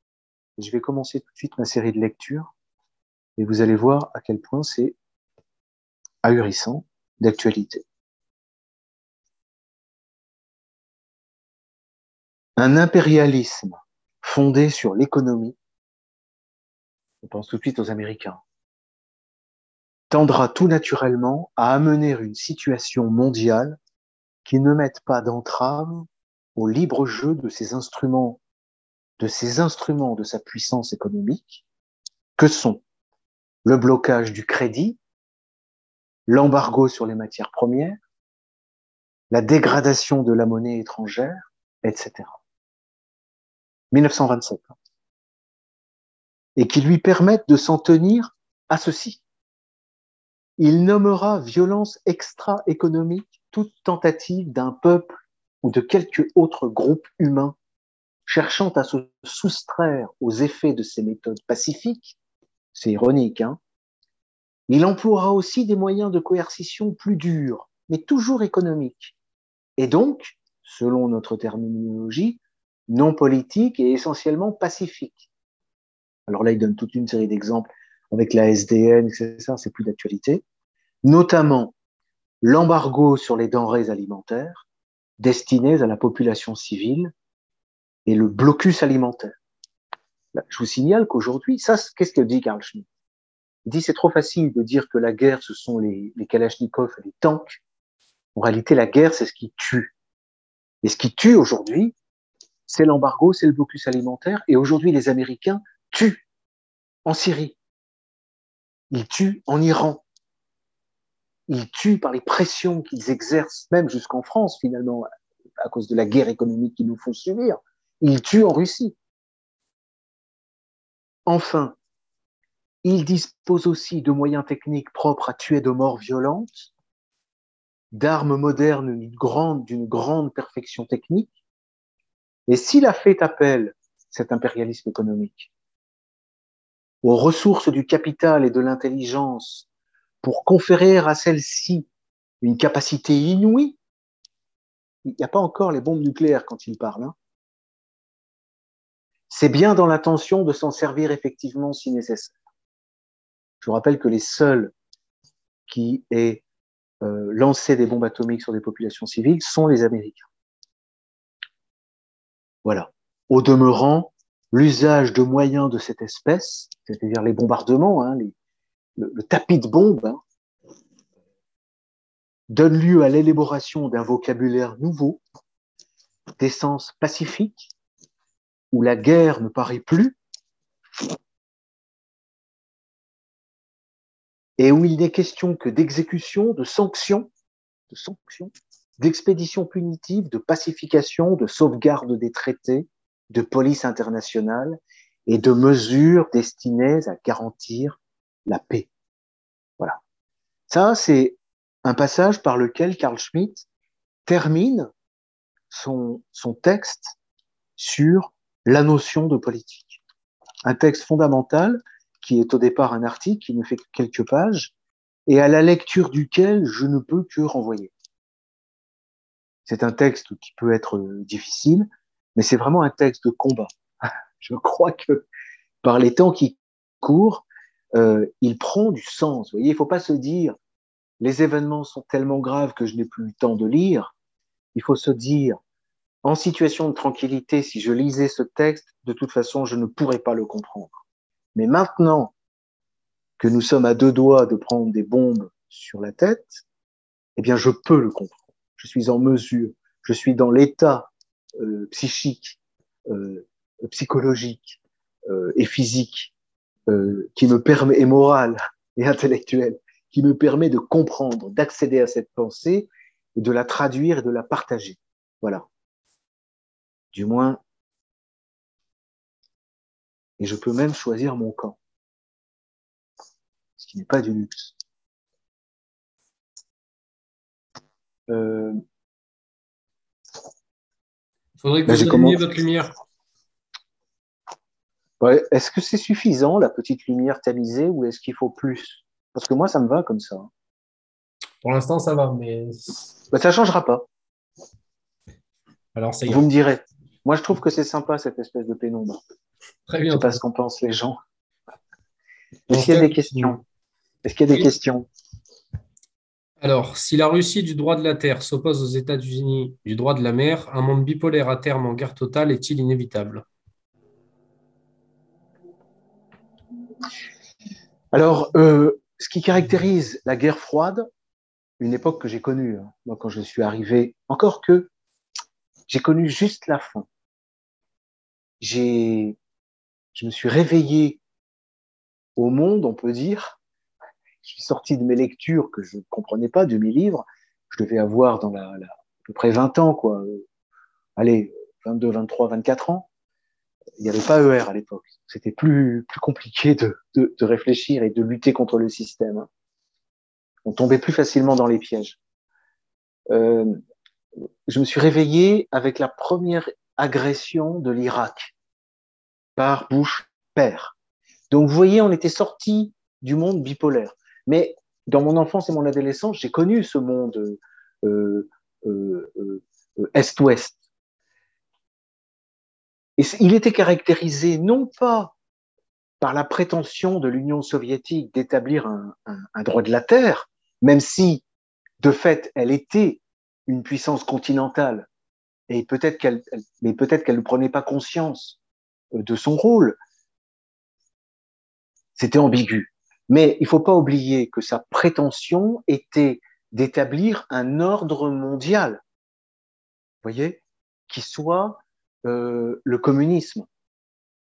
je vais commencer tout de suite ma série de lectures. Et vous allez voir à quel point c'est ahurissant d'actualité. Un impérialisme fondé sur l'économie, on pense tout de suite aux Américains, tendra tout naturellement à amener une situation mondiale qui ne mette pas d'entrave au libre jeu de ces instruments, de ces instruments de sa puissance économique, que sont le blocage du crédit, l'embargo sur les matières premières, la dégradation de la monnaie étrangère, etc. 1927. Et qui lui permettent de s'en tenir à ceci. Il nommera violence extra-économique toute tentative d'un peuple ou de quelque autre groupe humain cherchant à se soustraire aux effets de ces méthodes pacifiques, c'est ironique, hein il emploiera aussi des moyens de coercition plus durs, mais toujours économiques, et donc, selon notre terminologie, non politique et essentiellement pacifique. Alors là, il donne toute une série d'exemples avec la SDN, etc. C'est plus d'actualité. Notamment l'embargo sur les denrées alimentaires destinées à la population civile et le blocus alimentaire. je vous signale qu'aujourd'hui, ça, qu'est-ce que dit Karl Schmitt? Il dit c'est trop facile de dire que la guerre, ce sont les, les Kalachnikov et les tanks. En réalité, la guerre, c'est ce qui tue. Et ce qui tue aujourd'hui, c'est l'embargo, c'est le blocus alimentaire. Et aujourd'hui, les Américains tuent en Syrie. Ils tuent en Iran. Ils tuent par les pressions qu'ils exercent, même jusqu'en France, finalement, à cause de la guerre économique qu'ils nous font subir. Ils tuent en Russie. Enfin, ils disposent aussi de moyens techniques propres à tuer de morts violentes, d'armes modernes d'une grande, grande perfection technique, et s'il a fait appel, cet impérialisme économique, aux ressources du capital et de l'intelligence pour conférer à celle-ci une capacité inouïe, il n'y a pas encore les bombes nucléaires quand il parle. Hein. C'est bien dans l'intention de s'en servir effectivement si nécessaire. Je vous rappelle que les seuls qui aient euh, lancé des bombes atomiques sur des populations civiles sont les Américains. Voilà. Au demeurant, l'usage de moyens de cette espèce, c'est-à-dire les bombardements, hein, le, tapis de bombes, hein, donne lieu à l'élaboration d'un vocabulaire nouveau, d'essence pacifique, où la guerre ne paraît plus, et où il n'est question que d'exécution, de sanctions, de sanctions, d'expéditions punitives, de pacification, de sauvegarde des traités, de police internationale et de mesures destinées à garantir la paix. Voilà. Ça, c'est un passage par lequel Carl Schmitt termine son, son texte sur la notion de politique. Un texte fondamental qui est au départ un article qui ne fait que quelques pages et à la lecture duquel je ne peux que renvoyer. C'est un texte qui peut être difficile, mais c'est vraiment un texte de combat. <laughs> Je crois que par les temps qui courent, euh, il prend du sens. Vous voyez, il faut pas se dire les événements sont tellement graves que je n'ai plus le temps de lire. Il faut se dire en situation de tranquillité, si je lisais ce texte, de toute façon, je ne pourrais pas le comprendre. Mais maintenant que nous sommes à deux doigts de prendre des bombes sur la tête, eh bien, je peux le comprendre. Je suis en mesure, je suis dans l'état euh, psychique, euh, psychologique euh, et physique euh, qui me permet, et moral <laughs> et intellectuel, qui me permet de comprendre, d'accéder à cette pensée et de la traduire et de la partager. Voilà. Du moins, et je peux même choisir mon camp, ce qui n'est pas du luxe. Euh... Il faudrait que ben, vous allumiez votre lumière. Ouais. Est-ce que c'est suffisant, la petite lumière tamisée, ou est-ce qu'il faut plus? Parce que moi, ça me va comme ça. Pour l'instant, ça va, mais... Ben, ça ne changera pas. Alors, c'est Vous me direz. Moi, je trouve que c'est sympa, cette espèce de pénombre. Très bien. Je sais pas ce qu'en pensent les gens. Est-ce qu'il y a des questions? Est-ce qu'il y a des questions? Alors, si la Russie du droit de la Terre s'oppose aux États-Unis du droit de la mer, un monde bipolaire à terme en guerre totale est-il inévitable? Alors, euh, ce qui caractérise la guerre froide, une époque que j'ai connue, hein, moi quand je suis arrivé, encore que j'ai connu juste la fin. J'ai je me suis réveillé au monde, on peut dire. Je suis sorti de mes lectures que je ne comprenais pas, de mes livres. Je devais avoir dans la, la, à peu près 20 ans, quoi. Allez, 22, 23, 24 ans. Il n'y avait pas ER à l'époque. C'était plus, plus compliqué de, de, de, réfléchir et de lutter contre le système. On tombait plus facilement dans les pièges. Euh, je me suis réveillé avec la première agression de l'Irak par Bush père. Donc vous voyez, on était sorti du monde bipolaire. Mais dans mon enfance et mon adolescence, j'ai connu ce monde euh, euh, euh, est-ouest. Il était caractérisé non pas par la prétention de l'Union soviétique d'établir un, un, droit de la terre, même si de fait elle était une puissance continentale, et peut-être qu'elle, mais peut-être qu'elle ne prenait pas conscience de son rôle. C'était ambigu. Mais il ne faut pas oublier que sa prétention était d'établir un ordre mondial, voyez, qui soit euh, le communisme,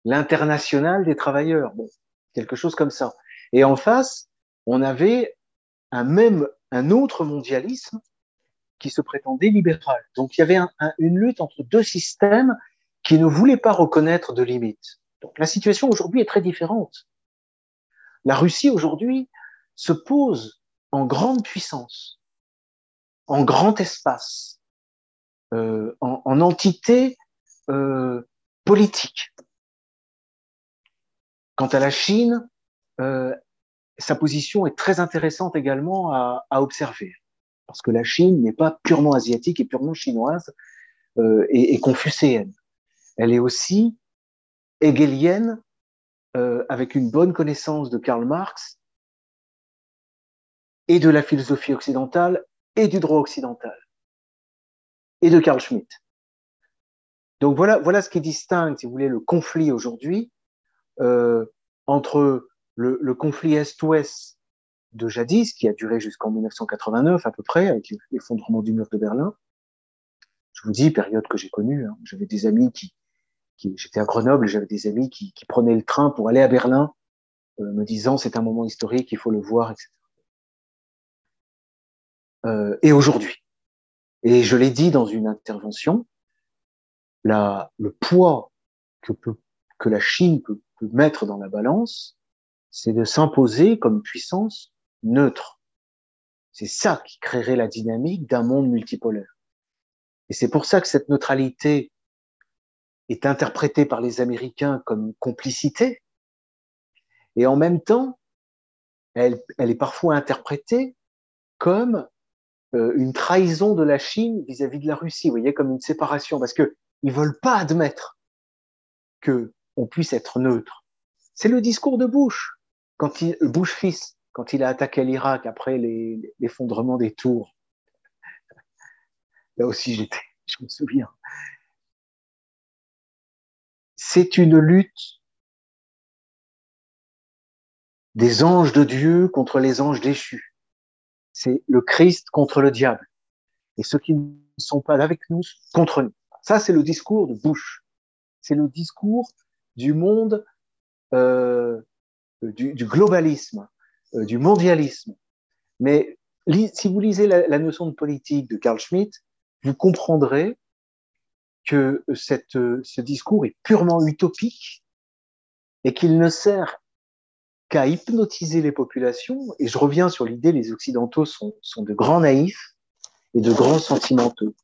l'international des travailleurs, bon, quelque chose comme ça. Et en face, on avait un même, un autre mondialisme qui se prétendait libéral. Donc il y avait un, un, une lutte entre deux systèmes qui ne voulaient pas reconnaître de limites. Donc la situation aujourd'hui est très différente. La Russie aujourd'hui se pose en grande puissance, en grand espace, euh, en, en, entité euh, politique. Quant à la Chine, euh, sa position est très intéressante également à, observer, parce que la Chine n'est pas purement asiatique et purement chinoise euh, et, et confucéenne elle est aussi hegelienne avec une bonne connaissance de Karl Marx et de la philosophie occidentale et du droit occidental et de Karl Schmitt. Donc voilà, voilà ce qui distingue, si vous voulez, le conflit aujourd'hui euh, entre le, conflit Est-Ouest de jadis, qui a duré jusqu'en 1989 à peu près, avec l'effondrement du mur de Berlin. Je vous dis, période que j'ai connue, hein. j'avais des amis qui, j'étais à Grenoble, j'avais des amis qui, qui, prenaient le train pour aller à Berlin, euh, me disant c'est un moment historique, il faut le voir, etc. Euh, et aujourd'hui, et je l'ai dit dans une intervention, le poids que, la Chine peut, mettre dans la balance, c'est de s'imposer comme puissance neutre. C'est ça qui créerait la dynamique d'un monde multipolaire. Et c'est pour ça que cette neutralité est interprétée par les Américains comme complicité, et en même temps, elle, elle est parfois interprétée comme euh, une trahison de la Chine vis-à-vis -vis de la Russie, vous voyez, comme une séparation, parce que ils veulent pas admettre que on puisse être neutre. C'est le discours de Bush, quand il, Bush fils, quand il a attaqué l'Irak après l'effondrement des tours. Là aussi, j'étais, <laughs> je me souviens. c'est une lutte des anges de Dieu contre les anges déchus. C'est le Christ contre le diable. Et ceux qui ne sont pas avec nous contre nous. Ça, c'est le discours de Bush. C'est le discours du monde, euh, du, globalisme, euh, du mondialisme. Mais si vous lisez la, notion de politique de Carl Schmitt, vous comprendrez que cette, ce discours est purement utopique et qu'il ne sert qu'à hypnotiser les populations. Et je reviens sur l'idée, les Occidentaux sont, sont de grands naïfs et de grands sentimentaux.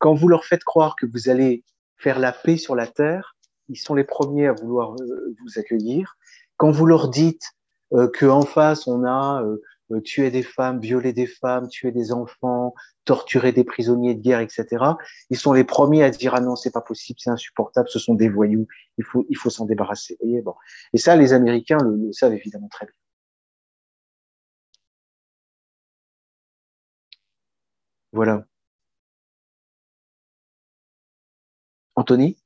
Quand vous leur faites croire que vous allez faire la paix sur la terre, ils sont les premiers à vouloir euh, vous accueillir. Quand vous leur dites euh, qu'en face, on a euh, euh, tuer des femmes, violer des femmes, tuer des enfants, torturer des prisonniers de guerre, etc. Ils sont les premiers à dire ah non c'est pas possible, c'est insupportable, ce sont des voyous, il faut il faut s'en débarrasser. Voyez bon. Et ça les Américains le savent évidemment très bien. Voilà. Anthony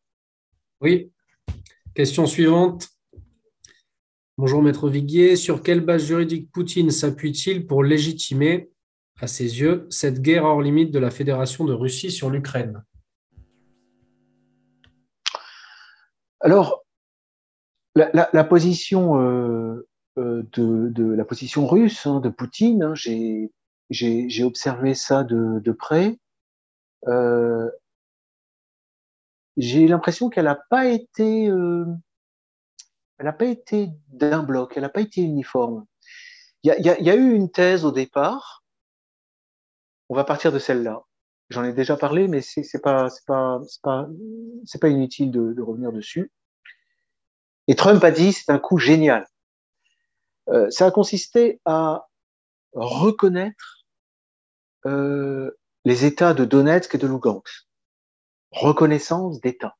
Oui. Question suivante. Bonjour Maître Viguier. Sur quelle base juridique Poutine s'appuie-t-il pour légitimer, à ses yeux, cette guerre hors limite de la Fédération de Russie sur l'Ukraine? Alors, la, position euh, euh, de, la position russe hein, de Poutine, hein, j'ai observé ça de, près. Euh, j'ai l'impression qu'elle n'a pas été elle n'a pas été d'un bloc, elle n'a pas été uniforme. Il y a, y, y a, eu une thèse au départ. On va partir de celle-là. J'en ai déjà parlé, mais c'est pas c'est pas pas pas inutile de, de, revenir dessus. Et Trump a dit c'est un coup génial. Euh, ça a consisté à reconnaître euh, les États de Donetsk et de Lugansk. Reconnaissance d'État.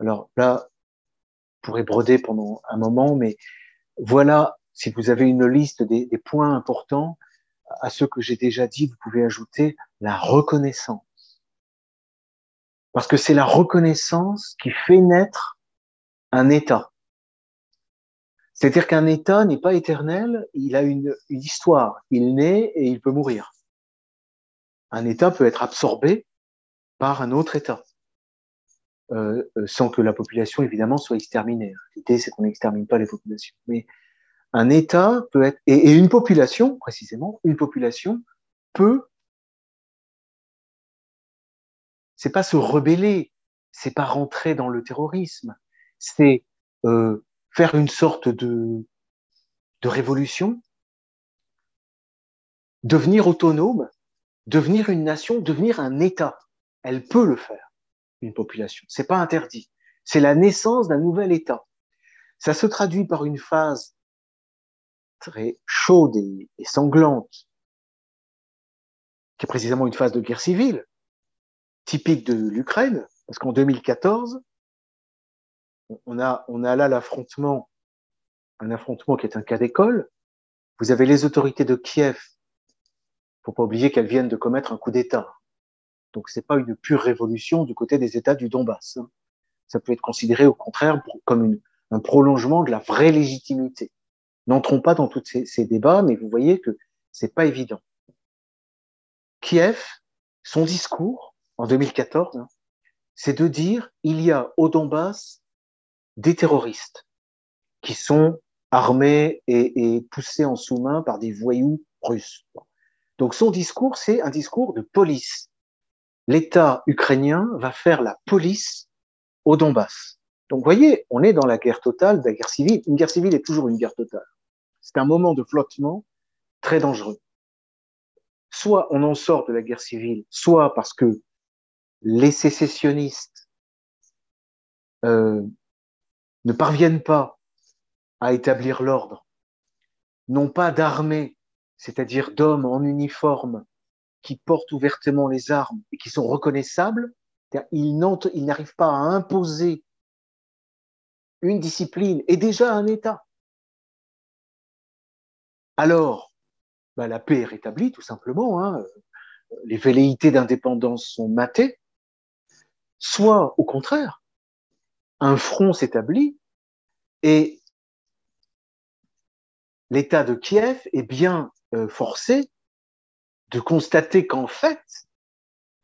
Alors là, pourrais broder pendant un moment, mais voilà, si vous avez une liste des, points importants, à ceux que j'ai déjà dit, vous pouvez ajouter la reconnaissance. Parce que c'est la reconnaissance qui fait naître un État. C'est-à-dire qu'un État n'est pas éternel, il a une, histoire. Il naît et il peut mourir. Un État peut être absorbé par un autre État. Euh, euh, sans que la population évidemment soit exterminée. L'idée c'est qu'on n'extermine pas les populations. Mais un État peut être et, une population précisément, une population peut c'est pas se rebeller, c'est pas rentrer dans le terrorisme, c'est euh, faire une sorte de révolution, devenir autonome, devenir une nation, devenir un État. Elle peut le faire une population. C'est pas interdit. C'est la naissance d'un nouvel État. Ça se traduit par une phase très chaude et, sanglante, qui est précisément une phase de guerre civile, typique de l'Ukraine, parce qu'en 2014, on a, on a là l'affrontement, un affrontement qui est un cas d'école. Vous avez les autorités de Kiev, faut pas oublier qu'elles viennent de commettre un coup d'État. Donc c'est pas une pure révolution du côté des États du Donbass. Hein. Ça peut être considéré au contraire comme un prolongement de la vraie légitimité. N'entrons pas dans tous ces, ces, débats, mais vous voyez que c'est pas évident. Kiev, son discours en 2014, hein, c'est de dire il y a au Donbass des terroristes qui sont armés et, et poussés en sous-main par des voyous russes. Donc son discours, c'est un discours de police l'État ukrainien va faire la police au Donbass. Donc, vous voyez, on est dans la guerre totale, la guerre civile. Une guerre civile est toujours une guerre totale. C'est un moment de flottement très dangereux. Soit on en sort de la guerre civile, soit parce que les sécessionnistes euh, ne parviennent pas à établir l'ordre, n'ont pas d'armée, c'est-à-dire d'hommes en uniforme qui portent ouvertement les armes et qui sont reconnaissables, ils n'arrivent pas à imposer une discipline et déjà un État. Alors, bah, la paix est rétablie tout simplement, hein. les velléités d'indépendance sont matées, soit au contraire, un front s'établit et l'État de Kiev est bien euh, forcé de constater qu'en fait,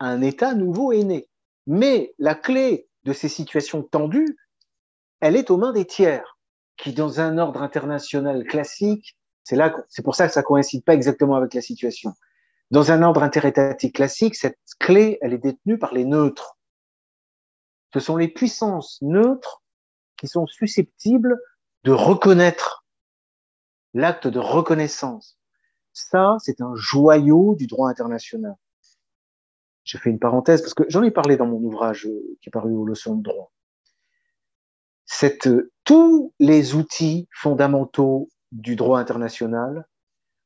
un État nouveau est né. Mais la clé de ces situations tendues, elle est aux mains des tiers, qui dans un ordre international classique, c'est là, c'est pour ça que ça coïncide pas exactement avec la situation. Dans un ordre interétatique classique, cette clé, elle est détenue par les neutres. Ce sont les puissances neutres qui sont susceptibles de reconnaître l'acte de reconnaissance. Ça, c'est un joyau du droit international. Je fais une parenthèse parce que j'en ai parlé dans mon ouvrage qui est paru aux leçons de droit. Euh, tous les outils fondamentaux du droit international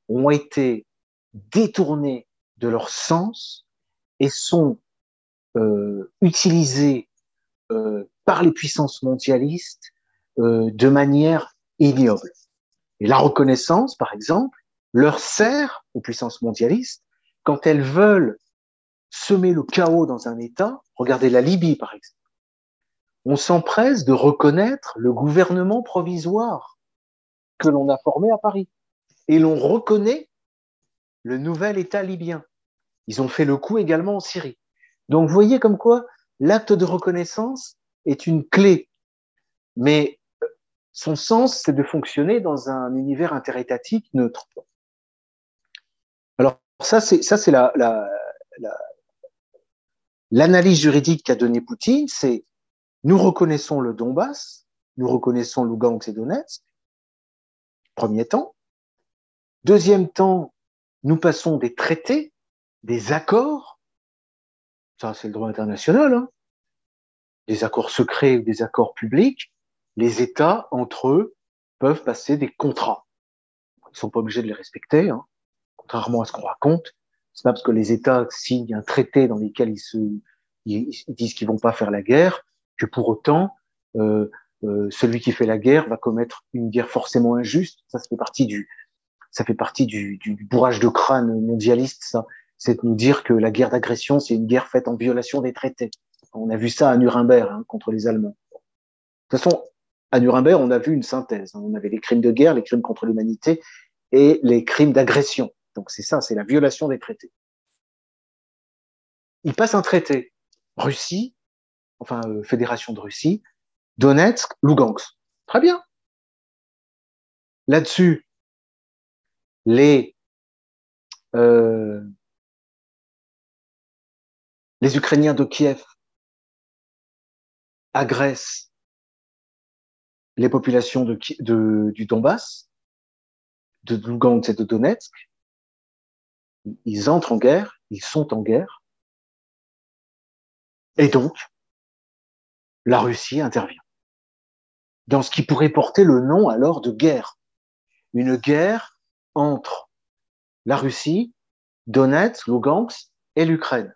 ont été détournés de leur sens et sont euh, utilisés euh, par les puissances mondialistes de manière ignoble. Et la reconnaissance, par exemple, leur sert aux puissances mondialistes quand elles veulent semer le chaos dans un État. Regardez la Libye, par exemple. On s'empresse de reconnaître le gouvernement provisoire que l'on a formé à Paris. Et l'on reconnaît le nouvel État libyen. Ils ont fait le coup également en Syrie. Donc, vous voyez comme quoi l'acte de reconnaissance est une clé, mais son sens, c'est de fonctionner dans un univers interétatique neutre. Alors, ça, c'est, ça, c'est la, la, la, l'analyse juridique qu'a donnée Poutine, c'est nous reconnaissons le Donbass, nous reconnaissons Lugansk et Donetsk, premier temps. Deuxième temps, nous passons des traités, des accords, ça c'est le droit international, hein, des accords secrets ou des accords publics, les États, entre eux, peuvent passer des contrats. Ils sont pas obligés de les respecter, hein, contrairement à ce qu'on raconte. C'est pas parce que les États signent un traité dans lequel ils, se, ils, disent qu'ils vont pas faire la guerre que pour autant euh, euh, celui qui fait la guerre va commettre une guerre forcément injuste. Ça, ça fait partie du, ça fait partie du, bourrage de crâne mondialiste. Ça, c'est de nous dire que la guerre d'agression, c'est une guerre faite en violation des traités. On a vu ça à Nuremberg hein, contre les Allemands. De toute façon, à Nuremberg, on a vu une synthèse. Hein. On avait les crimes de guerre, les crimes contre l'humanité et les crimes d'agression. Donc c'est ça, c'est la violation des traités. Il passe un traité. Russie, enfin euh, Fédération de Russie, Donetsk, Lugansk. Très bien. Là-dessus, les, euh, Ukrainiens de Kiev agressent les populations du Donbass, de Lugansk et de Donetsk. Ils entrent en guerre, ils sont en guerre. Et donc, la Russie intervient dans ce qui pourrait porter le nom alors de guerre. Une guerre entre la Russie, Donetsk, Lugansk et l'Ukraine.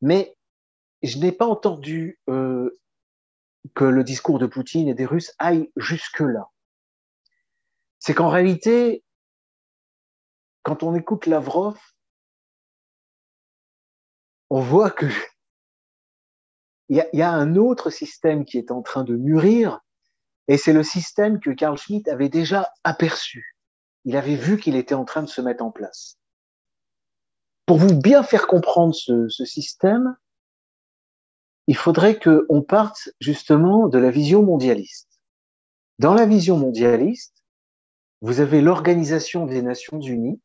Mais je n'ai pas entendu euh, que le discours de Poutine et des Russes aille jusque-là. C'est qu'en réalité, quand on écoute Lavrov, on voit que il y, a, un autre système qui est en train de mûrir, et c'est le système que Carl Schmitt avait déjà aperçu. Il avait vu qu'il était en train de se mettre en place. Pour vous bien faire comprendre ce, ce système, il faudrait qu'on parte justement de la vision mondialiste. Dans la vision mondialiste, vous avez l'Organisation des Nations Unies,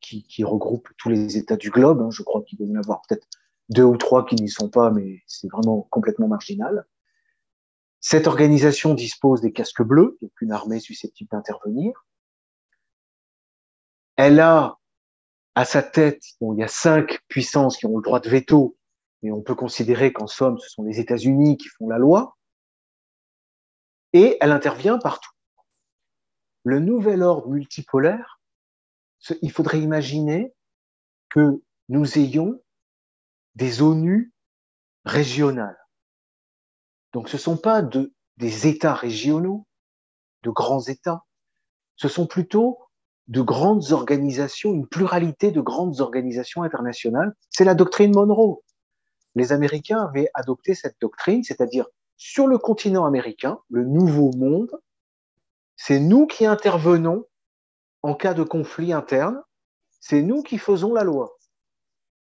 qui, regroupe tous les États du globe. Hein, je crois qu'il doit y en avoir peut-être deux ou trois qui n'y sont pas, mais c'est vraiment complètement marginal. Cette organisation dispose des casques bleus, donc une armée susceptible d'intervenir. Elle a à sa tête, bon, il y a cinq puissances qui ont le droit de veto, mais on peut considérer qu'en somme, ce sont les États-Unis qui font la loi. Et elle intervient partout. Le nouvel ordre multipolaire, il faudrait imaginer que nous ayons des ONU régionales. Donc ce ne sont pas de, des États régionaux, de grands États, ce sont plutôt de grandes organisations, une pluralité de grandes organisations internationales. C'est la doctrine Monroe. les Américains avaient adopté cette doctrine, c'est-à-dire sur le continent américain, le nouveau monde, c'est nous qui intervenons en cas de conflit interne, c'est nous qui faisons la loi.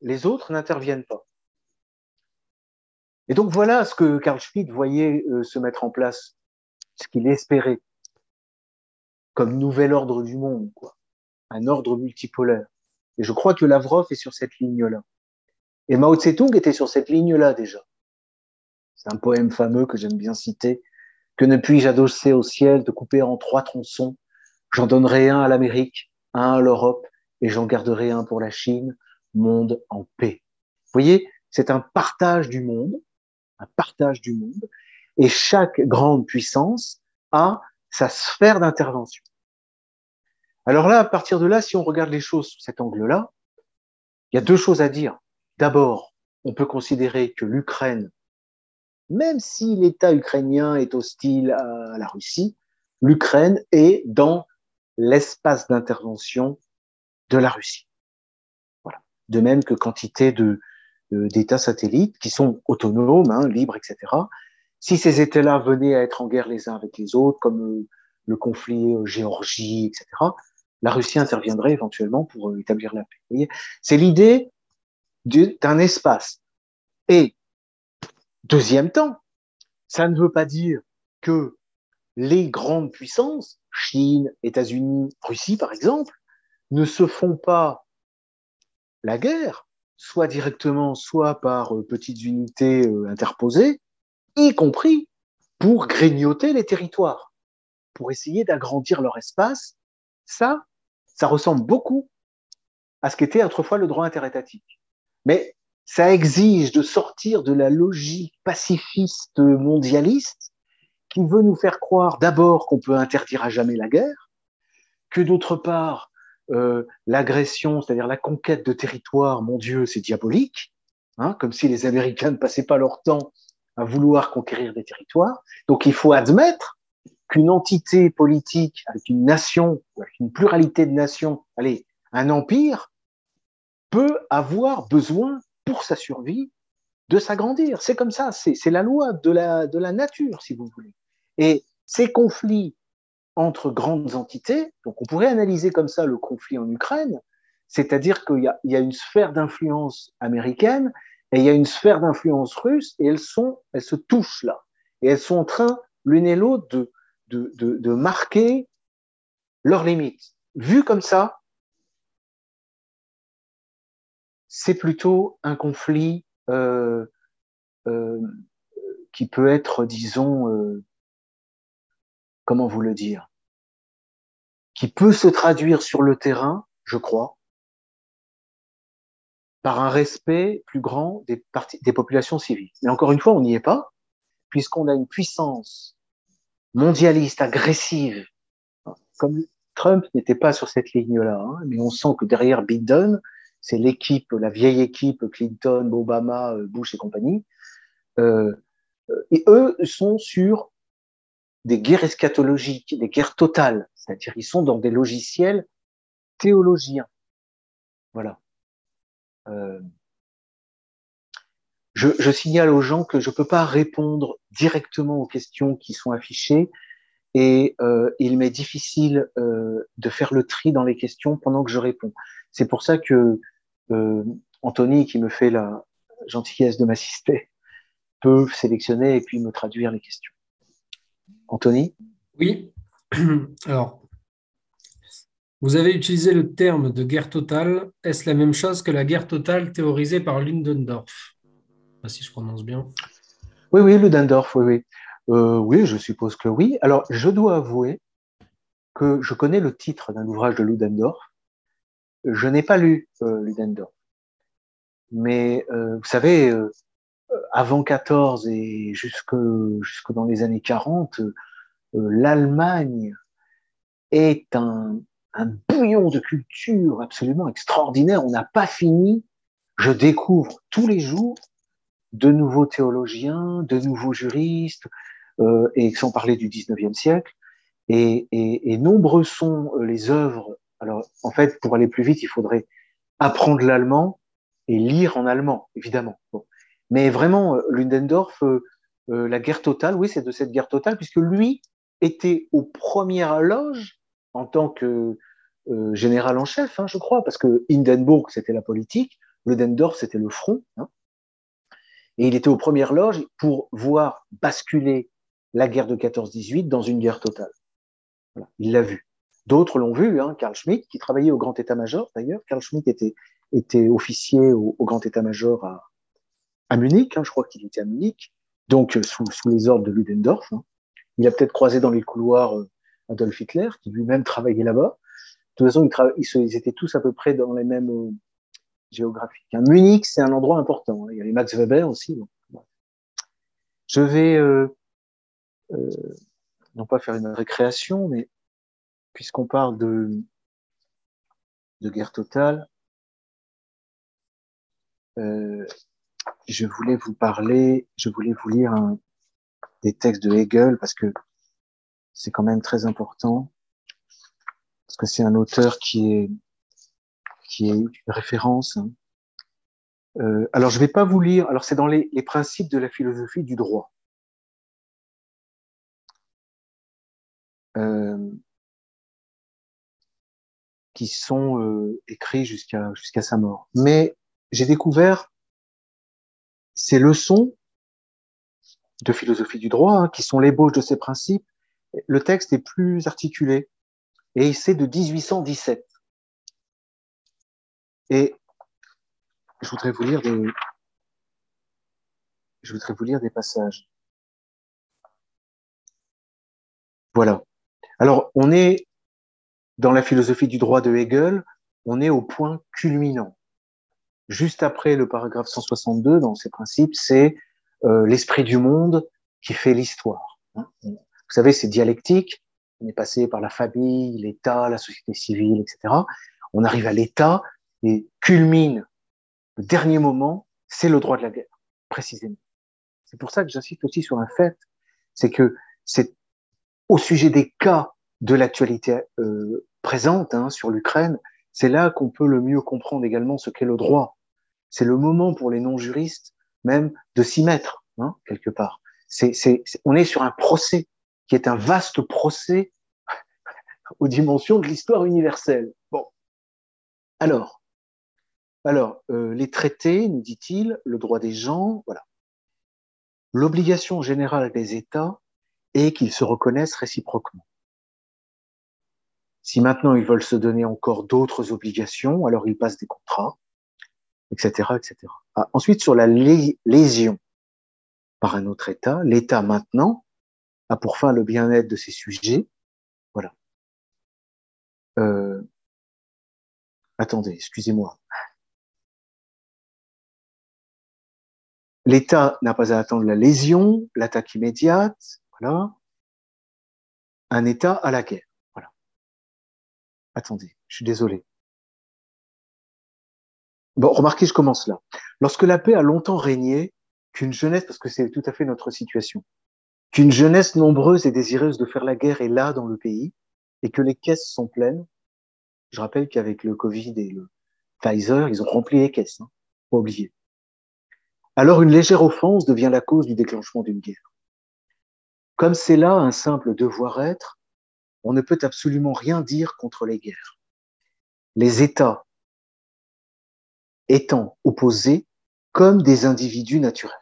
Les autres n'interviennent pas. Et donc voilà ce que Carl Schmitt voyait euh, se mettre en place, ce qu'il espérait comme nouvel ordre du monde, quoi. un ordre multipolaire. Et je crois que Lavrov est sur cette ligne-là. Et Mao Tse-tung était sur cette ligne-là déjà. C'est un poème fameux que j'aime bien citer. Que ne puis-je adosser au ciel, de couper en trois tronçons J'en donnerai un à l'Amérique, un à l'Europe, et j'en garderai un pour la Chine, monde en paix. Vous voyez, c'est un partage du monde, un partage du monde, et chaque grande puissance a sa sphère d'intervention. Alors là, à partir de là, si on regarde les choses sous cet angle-là, il y a deux choses à dire. D'abord, on peut considérer que l'Ukraine, même si l'État ukrainien est hostile à la Russie, l'Ukraine est dans l'espace d'intervention de la Russie. Voilà. De même que quantité de d'États satellites qui sont autonomes, hein, libres, etc. Si ces États-là venaient à être en guerre les uns avec les autres, comme euh, le conflit euh, Géorgie, etc., la Russie interviendrait éventuellement pour euh, établir la paix. C'est l'idée d'un espace. Et deuxième temps, ça ne veut pas dire que les grandes puissances, Chine, États-Unis, Russie par exemple, ne se font pas la guerre, soit directement, soit par euh, petites unités euh, interposées, y compris pour grignoter les territoires, pour essayer d'agrandir leur espace. Ça, ça ressemble beaucoup à ce qu'était autrefois le droit interétatique. Mais ça exige de sortir de la logique pacifiste mondialiste qui veut nous faire croire d'abord qu'on peut interdire à jamais la guerre, que d'autre part, euh, l'agression, c'est-à-dire la conquête de territoire, mon Dieu, c'est diabolique, hein, comme si les Américains ne passaient pas leur temps à vouloir conquérir des territoires. Donc il faut admettre qu'une entité politique avec une nation, avec une pluralité de nations, allez, un empire, peut avoir besoin pour sa survie de s'agrandir. C'est comme ça, c'est la loi de la, de la nature, si vous voulez. Et ces conflits entre grandes entités. Donc, on pourrait analyser comme ça le conflit en Ukraine, c'est-à-dire qu'il y, a, une sphère d'influence américaine et il y a une sphère d'influence russe et elles sont, elles se touchent là. Et elles sont en train, l'une et l'autre, de, de, marquer leurs limites. Vu comme ça, c'est plutôt un conflit euh, euh, qui peut être, disons, euh, comment vous le dire, qui peut se traduire sur le terrain, je crois, par un respect plus grand des, populations civiles. Mais encore une fois, on n'y est pas, puisqu'on a une puissance mondialiste, agressive, comme Trump n'était pas sur cette ligne-là, hein, mais on sent que derrière Biden, c'est l'équipe, la vieille équipe Clinton, Obama, Bush et compagnie, euh, et eux sont sur des guerres eschatologiques, des guerres totales, c'est-à-dire ils sont dans des logiciels théologiens. Voilà. Euh, je, je, signale aux gens que je ne peux pas répondre directement aux questions qui sont affichées et euh, il m'est difficile euh, de faire le tri dans les questions pendant que je réponds. C'est pour ça que euh, Anthony, qui me fait la gentillesse de m'assister, peut sélectionner et puis me traduire les questions. Anthony? Oui. <clears throat> Alors, vous avez utilisé le terme de guerre totale. Est-ce la même chose que la guerre totale théorisée par Ludendorff Si je prononce bien. Oui, oui, Ludendorff, oui, oui. Euh, oui, je suppose que oui. Alors, je dois avouer que je connais le titre d'un ouvrage de Ludendorff. Je n'ai pas lu euh, Ludendorff. Mais euh, vous savez, avant 14 et jusque, jusque dans les années 40, euh, l'Allemagne est un, bouillon de culture absolument extraordinaire. On n'a pas fini. Je découvre tous les jours de nouveaux théologiens, de nouveaux juristes, euh, et sans parler du 19e siècle. Et, et, nombreux sont les œuvres. Alors, en fait, pour aller plus vite, il faudrait apprendre l'allemand et lire en allemand, évidemment. Mais vraiment, Ludendorff, la guerre totale, oui, c'est de cette guerre totale, puisque lui était aux premières loges en tant que général en chef, hein, je crois, parce que Hindenburg, c'était la politique, Ludendorff, c'était le front. Hein, et il était aux premières loges pour voir basculer la guerre de 14-18 dans une guerre totale. Il l'a vu. D'autres l'ont vu, hein, Karl Schmitt, qui travaillait au Grand État-Major d'ailleurs. Karl Schmitt était officier au, Grand État-Major à, à, Munich, hein, je crois qu'il était à Munich, donc euh, sous, sous les ordres de Ludendorff. Hein. Il a peut-être croisé dans les couloirs euh, Adolf Hitler, qui lui-même travaillait là-bas. De toute façon, ils, ils, étaient tous à peu près dans les mêmes euh, géographiques. Hein. Munich, c'est un endroit important. Hein. Il y a les Max Weber aussi. Je vais euh, euh, non pas faire une récréation, mais puisqu'on parle de, de guerre totale, euh, je voulais vous parler, je voulais vous lire un, des textes de Hegel parce que c'est quand même très important, parce que c'est un auteur qui est, qui est référence. Hein. Euh, alors je vais pas vous lire, alors c'est dans les, les principes de la philosophie du droit. Euh, qui sont euh, écrits jusqu'à jusqu'à sa mort. Mais j'ai découvert ces leçons de philosophie du droit, hein, qui sont l'ébauche de ces principes. Le texte est plus articulé et c'est de 1817. Et je voudrais vous lire des, je voudrais vous lire des passages. Voilà. Alors, on est dans la philosophie du droit de Hegel, on est au point culminant. Juste après le paragraphe 162 dans ses principes, c'est euh, l'esprit du monde qui fait l'histoire. Hein. Vous savez, c'est dialectique. On est passé par la famille, l'État, la société civile, etc. On arrive à l'État et culmine le dernier moment, c'est le droit de la guerre, précisément. C'est pour ça que j'insiste aussi sur un fait, c'est que c'est au sujet des cas de l'actualité euh, présente hein, sur l'Ukraine, c'est là qu'on peut le mieux comprendre également ce qu'est le droit. C'est le moment pour les non-juristes même de s'y mettre, hein, quelque part. On est sur un procès qui est un vaste procès <laughs> aux dimensions de l'histoire universelle. Bon, alors, alors euh, les traités, nous dit-il, le droit des gens, voilà. L'obligation générale des États est qu'ils se reconnaissent réciproquement. Si maintenant ils veulent se donner encore d'autres obligations, alors ils passent des contrats, etc., etc. Ah, ensuite, sur la lésion par un autre État, l'État maintenant a pour fin le bien-être de ses sujets. Voilà. Euh, attendez, excusez-moi. L'État n'a pas à attendre la lésion, l'attaque immédiate, voilà. Un État à la guerre. Attendez, je suis désolé. Bon, remarquez, je commence là. Lorsque la paix a longtemps régné, qu'une jeunesse, parce que c'est tout à fait notre situation, qu'une jeunesse nombreuse et désireuse de faire la guerre est là dans le pays, et que les caisses sont pleines, je rappelle qu'avec le Covid et le Pfizer, ils ont rempli les caisses, hein, pas oublier. Alors une légère offense devient la cause du déclenchement d'une guerre. Comme c'est là un simple devoir-être, on ne peut absolument rien dire contre les guerres. Les États étant opposés comme des individus naturels.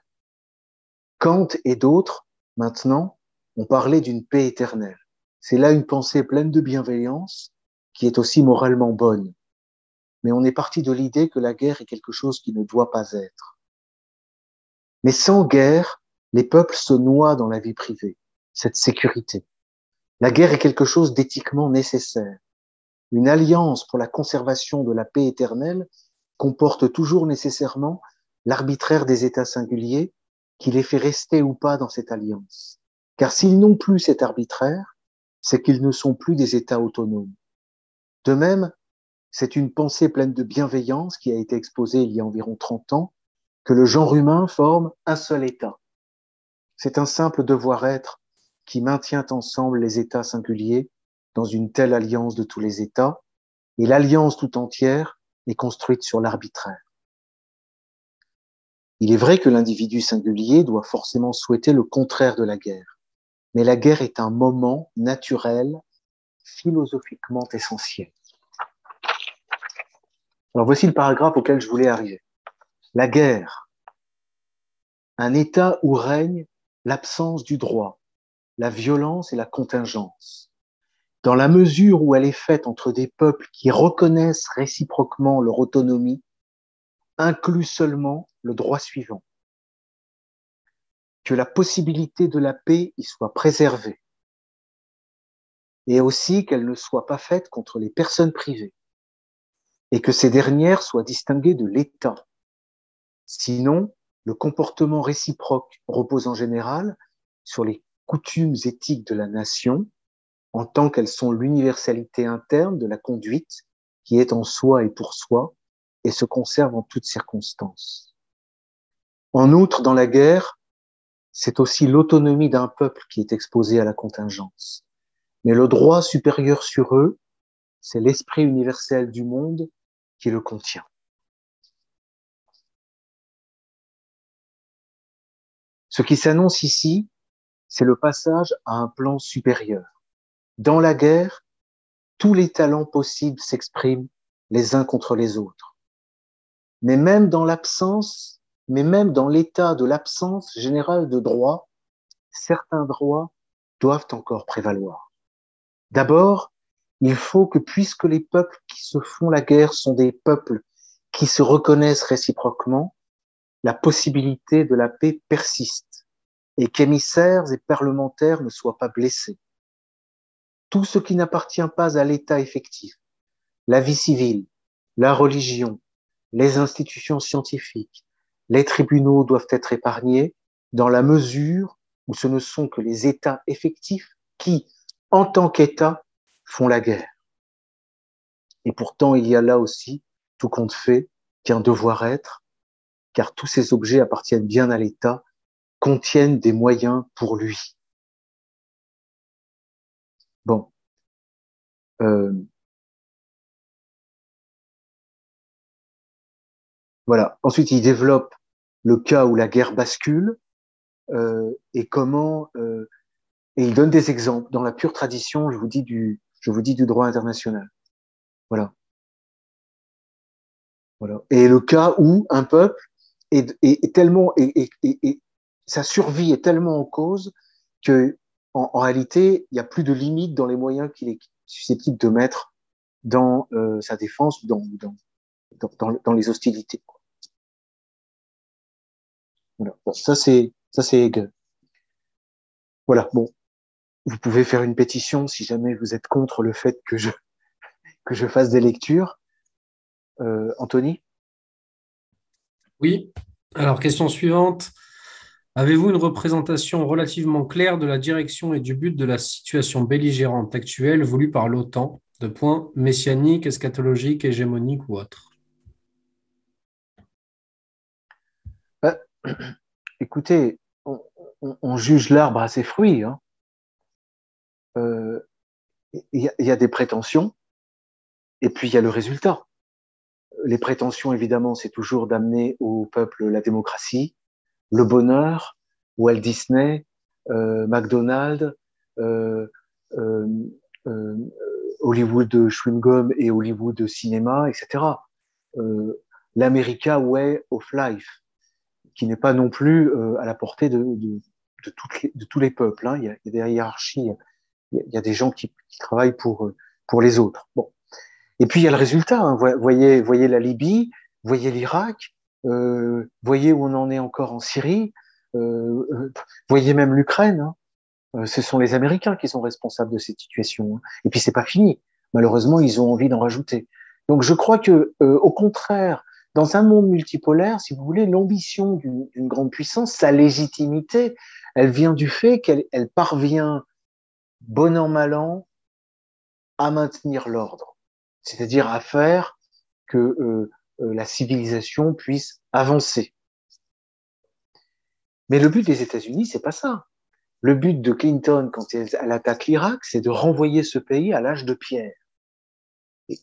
Kant et d'autres, maintenant, ont parlé d'une paix éternelle. C'est là une pensée pleine de bienveillance qui est aussi moralement bonne. Mais on est parti de l'idée que la guerre est quelque chose qui ne doit pas être. Mais sans guerre, les peuples se noient dans la vie privée, cette sécurité. La guerre est quelque chose d'éthiquement nécessaire. Une alliance pour la conservation de la paix éternelle comporte toujours nécessairement l'arbitraire des États singuliers qui les fait rester ou pas dans cette alliance. Car s'ils n'ont plus cet arbitraire, c'est qu'ils ne sont plus des États autonomes. De même, c'est une pensée pleine de bienveillance qui a été exposée il y a environ 30 ans, que le genre humain forme un seul État. C'est un simple devoir-être qui maintient ensemble les États singuliers dans une telle alliance de tous les États, et l'alliance tout entière est construite sur l'arbitraire. Il est vrai que l'individu singulier doit forcément souhaiter le contraire de la guerre, mais la guerre est un moment naturel, philosophiquement essentiel. Alors voici le paragraphe auquel je voulais arriver. La guerre, un état où règne l'absence du droit, la violence et la contingence. Dans la mesure où elle est faite entre des peuples qui reconnaissent réciproquement leur autonomie, inclut seulement le droit suivant. Que la possibilité de la paix y soit préservée. Et aussi qu'elle ne soit pas faite contre les personnes privées. Et que ces dernières soient distinguées de l'État. Sinon, le comportement réciproque repose en général sur les coutumes éthiques de la nation en tant qu'elles sont l'universalité interne de la conduite qui est en soi et pour soi et se conserve en toutes circonstances. En outre, dans la guerre, c'est aussi l'autonomie d'un peuple qui est exposée à la contingence. Mais le droit supérieur sur eux, c'est l'esprit universel du monde qui le contient. Ce qui s'annonce ici, c'est le passage à un plan supérieur. Dans la guerre, tous les talents possibles s'expriment les uns contre les autres. Mais même dans l'absence, mais même dans l'état de l'absence générale de droit, certains droits doivent encore prévaloir. D'abord, il faut que puisque les peuples qui se font la guerre sont des peuples qui se reconnaissent réciproquement, la possibilité de la paix persiste et qu'émissaires et parlementaires ne soient pas blessés. Tout ce qui n'appartient pas à l'État effectif, la vie civile, la religion, les institutions scientifiques, les tribunaux doivent être épargnés dans la mesure où ce ne sont que les États effectifs qui, en tant qu'État, font la guerre. Et pourtant, il y a là aussi, tout compte fait, qu'un devoir-être, car tous ces objets appartiennent bien à l'État contiennent des moyens pour lui. Bon. Euh, voilà. Ensuite, il développe le cas où la guerre bascule euh, et comment euh, et il donne des exemples dans la pure tradition. Je vous dis du je vous dis du droit international. Voilà. Voilà. Et le cas où un peuple est, tellement est, est, sa survie est tellement en cause que en, réalité, il n'y a plus de limite dans les moyens qu'il est susceptible de mettre dans euh, sa défense, dans, dans, dans, dans les hostilités. Voilà. ça c'est ça c'est Hegel. Voilà. Bon, vous pouvez faire une pétition si jamais vous êtes contre le fait que je <laughs> que je fasse des lectures. Euh, Anthony? Oui. Alors question suivante. Avez-vous une représentation relativement claire de la direction et du but de la situation belligérante actuelle voulue par l'OTAN, de points messianiques, eschatologiques, hégémoniques ou autres? Bah, <clears throat> Écoutez, on, juge l'arbre à ses fruits. Il hein. euh, y, y, a des prétentions et puis il y a le résultat. Les prétentions, évidemment, c'est toujours d'amener au peuple la démocratie, le bonheur, Walt Disney, euh, McDonald's, euh, euh, euh Hollywood chewing-gum et Hollywood cinéma, etc. Euh, L'America Way of Life, qui n'est pas non plus euh, à la portée de, de, de, toutes les, de tous les peuples. Hein. Il, y a, il, y a, des hiérarchies, il y a, des gens qui, qui, travaillent pour, pour les autres. Bon. Et puis il y a le résultat. Hein. Voyez, voyez la Libye, voyez l'Irak, euh, voyez où on en est encore en Syrie, euh, euh voyez même l'Ukraine. Hein. Euh, ce sont les Américains qui sont responsables de cette situation. Hein. Et puis c'est pas fini. Malheureusement, ils ont envie d'en rajouter. Donc je crois que, euh, au contraire, dans un monde multipolaire, si vous voulez, l'ambition d'une grande puissance, sa légitimité, elle vient du fait qu'elle elle parvient, bon an mal an, à maintenir l'ordre, c'est-à-dire à faire que euh, la civilisation puisse avancer. Mais le but des États-Unis, c'est pas ça. Le but de Clinton, quand elle attaque l'Irak, c'est de renvoyer ce pays à l'âge de pierre.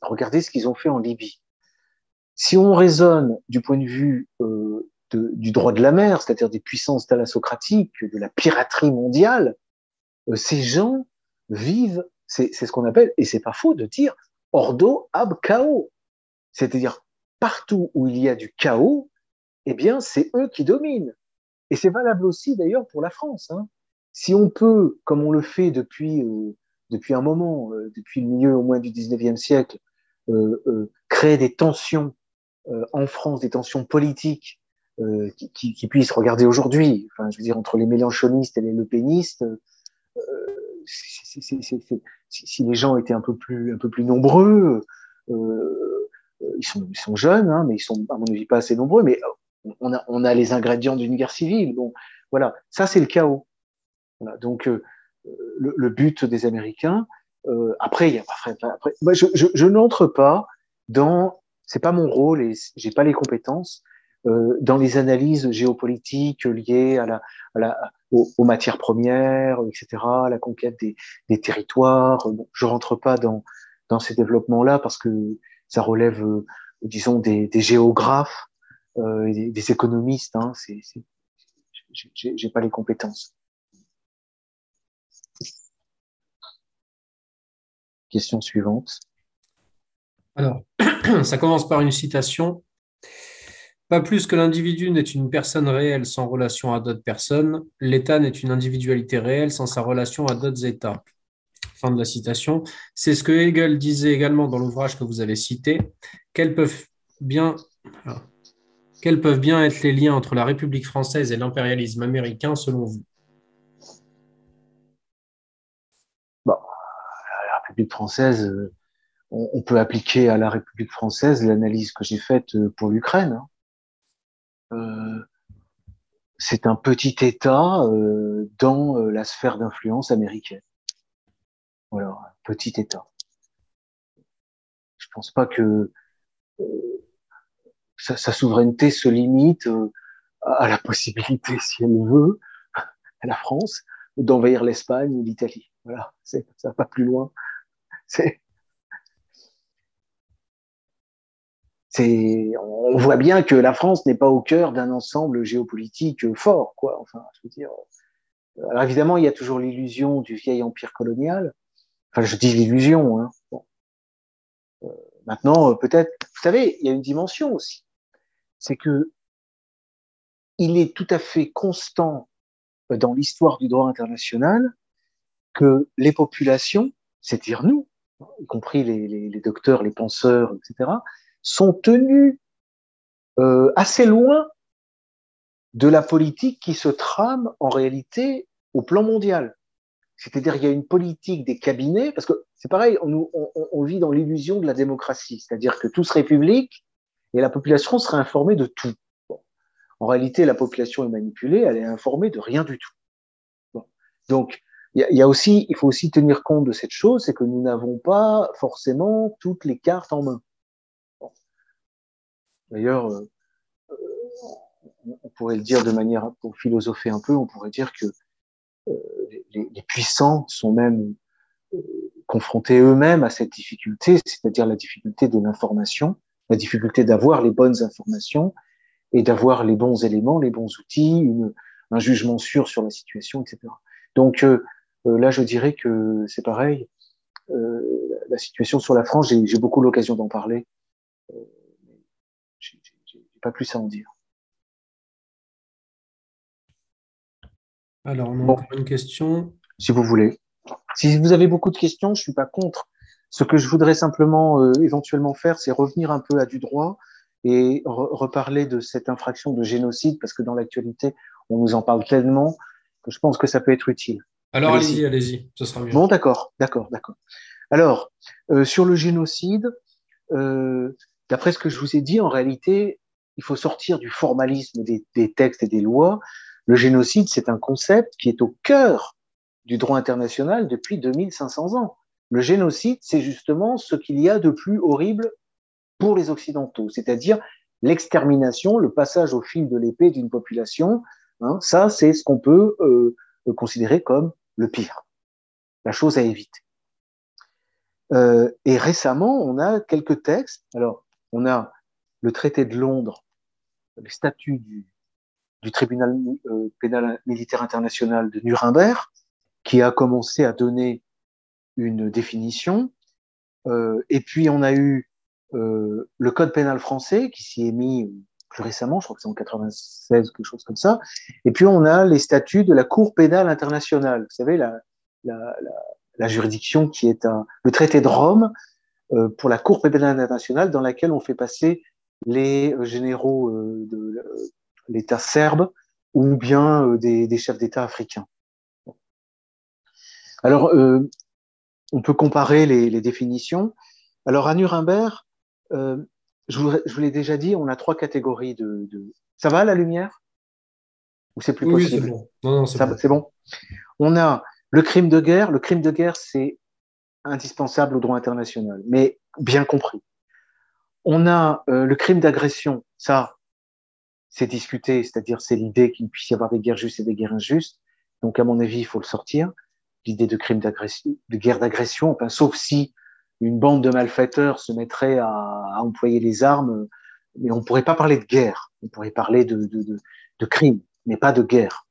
Regardez ce qu'ils ont fait en Libye. Si on raisonne du point de vue euh, du droit de la mer, c'est-à-dire des puissances thalassocratiques, de la piraterie mondiale, euh, ces gens vivent, c'est ce qu'on appelle, et c'est pas faux de dire, ordo ab chaos. C'est-à-dire, partout où il y a du chaos, eh bien, c'est eux qui dominent. Et c'est valable aussi d'ailleurs pour la France. Hein. Si on peut, comme on le fait depuis, euh, depuis un moment, euh, depuis le milieu au moins du 19e siècle, créer des tensions en France, des tensions politiques euh, qui, puissent regarder aujourd'hui. Je veux dire, entre les mélanchonistes et les lepénistes, euh, si les gens étaient un peu plus, un peu plus nombreux, euh, ils, sont, ils sont jeunes, hein, mais ils sont, à mon avis, pas assez nombreux, mais on a, on a les ingrédients d'une guerre civile. Bon, voilà, ça c'est le chaos. Voilà, donc, euh, le, le, but des Américains, euh, après, il y a après, après je, je, je n'entre pas dans, c'est pas mon rôle et j'ai pas les compétences euh, dans les analyses géopolitiques liées à la, à la aux, aux, matières premières, etc., à la conquête des, des territoires. Bon, je rentre pas dans, dans ces développements-là parce que ça relève, euh, disons, des, géographes euh, des, économistes. Hein, c'est, j'ai pas les compétences. Question suivante. Alors, <clears throat> ça commence par une citation. Pas plus que l'individu n'est une personne réelle sans relation à d'autres personnes, l'État n'est une individualité réelle sans sa relation à d'autres États. Fin de la citation. C'est ce que Hegel disait également dans l'ouvrage que vous avez cité. Quels peuvent bien, quels peuvent bien être les liens entre la République française et l'impérialisme américain selon vous? Bon, La République française, euh, on peut appliquer à la République française l'analyse que j'ai faite euh, pour l'Ukraine. Hein. Euh, c'est un petit État dans la sphère d'influence américaine. Voilà, un petit État. Je pense pas que sa, sa, souveraineté se limite à la possibilité, si elle veut, à la France, d'envahir l'Espagne ou l'Italie. Voilà, ça va pas plus loin. C'est c'est, on voit bien que la France n'est pas au cœur d'un ensemble géopolitique fort, quoi. Enfin, je veux dire. Alors évidemment, il y a toujours l'illusion du vieil empire colonial. Enfin, je dis l'illusion. Hein. Bon. Euh, maintenant, peut-être, vous savez, il y a une dimension aussi. C'est que il est tout à fait constant dans l'histoire du droit international que les populations, c'est-à-dire nous, y compris les docteurs, les penseurs, etc., sont tenus euh, assez loin de la politique qui se trame en réalité au plan mondial. C'est-à-dire il y a une politique des cabinets, parce que c'est pareil, on, vit dans l'illusion de la démocratie, c'est-à-dire que tout serait public et la population serait informée de tout. En réalité, la population est manipulée, elle est informée de rien du tout. Donc, il y, a aussi, il faut aussi tenir compte de cette chose, c'est que nous n'avons pas forcément toutes les cartes en main. D'ailleurs, euh, on pourrait le dire de manière, pour philosopher un peu, on pourrait dire que les, les, puissants sont même euh, confrontés eux-mêmes à cette difficulté, c'est-à-dire la difficulté de l'information, la difficulté d'avoir les bonnes informations et d'avoir les bons éléments, les bons outils, une, un jugement sûr sur la situation, etc. Donc euh, là, je dirais que c'est pareil. Euh, la situation sur la France, j'ai beaucoup l'occasion d'en parler pas plus à en dire. Alors, on a bon. encore une question. Si vous voulez. Si vous avez beaucoup de questions, je suis pas contre. Ce que je voudrais simplement euh, éventuellement faire, c'est revenir un peu à du droit et re reparler de cette infraction de génocide, parce que dans l'actualité, on nous en parle tellement que je pense que ça peut être utile. Alors allez-y, allez-y, ce sera mieux. Bon, d'accord, d'accord, d'accord. Alors, euh, sur le génocide, euh, d'après ce que je vous ai dit, en réalité, il faut sortir du formalisme des, des textes et des lois. Le génocide, c'est un concept qui est au cœur du droit international depuis 2500 ans. Le génocide, c'est justement ce qu'il y a de plus horrible pour les Occidentaux, c'est-à-dire l'extermination, le passage au fil de l'épée d'une population. Hein, ça, c'est ce qu'on peut euh, considérer comme le pire, la chose à éviter. Euh, et récemment, on a quelques textes. Alors, on a le traité de Londres, les statuts du, du tribunal pénal militaire international de Nuremberg, qui a commencé à donner une définition. et puis on a eu le code pénal français qui s'y est mis plus récemment, je crois que c'est en 96, quelque chose comme ça. Et puis on a les statuts de la Cour pénale internationale. Vous savez, la, la, la, juridiction qui est un, le traité de Rome euh, pour la Cour pénale internationale dans laquelle on fait passer les généraux euh, de l'État serbe ou bien euh, des, des, chefs d'État africains. Alors, euh, on peut comparer les, les, définitions. Alors, à Nuremberg, euh, je vous, je vous l'ai déjà dit, on a trois catégories de. de... Ça va la lumière? Ou c'est plus oui, possible? c'est bon. Non, non, c'est Ça- bon. C'est bon. On a le crime de guerre. Le crime de guerre, c'est indispensable au droit international, mais bien compris. On a euh, le crime d'agression. Ça, c'est discuté, c'est-à-dire c'est l'idée qu'il puisse y avoir des guerres justes et des guerres injustes. Donc, à mon avis, il faut le sortir. L'idée de crime d'agression, de guerre d'agression, enfin, sauf si une bande de malfaiteurs se mettrait à, employer les armes, mais on ne pourrait pas parler de guerre. On pourrait parler de, de, de, de crime, mais pas de guerre.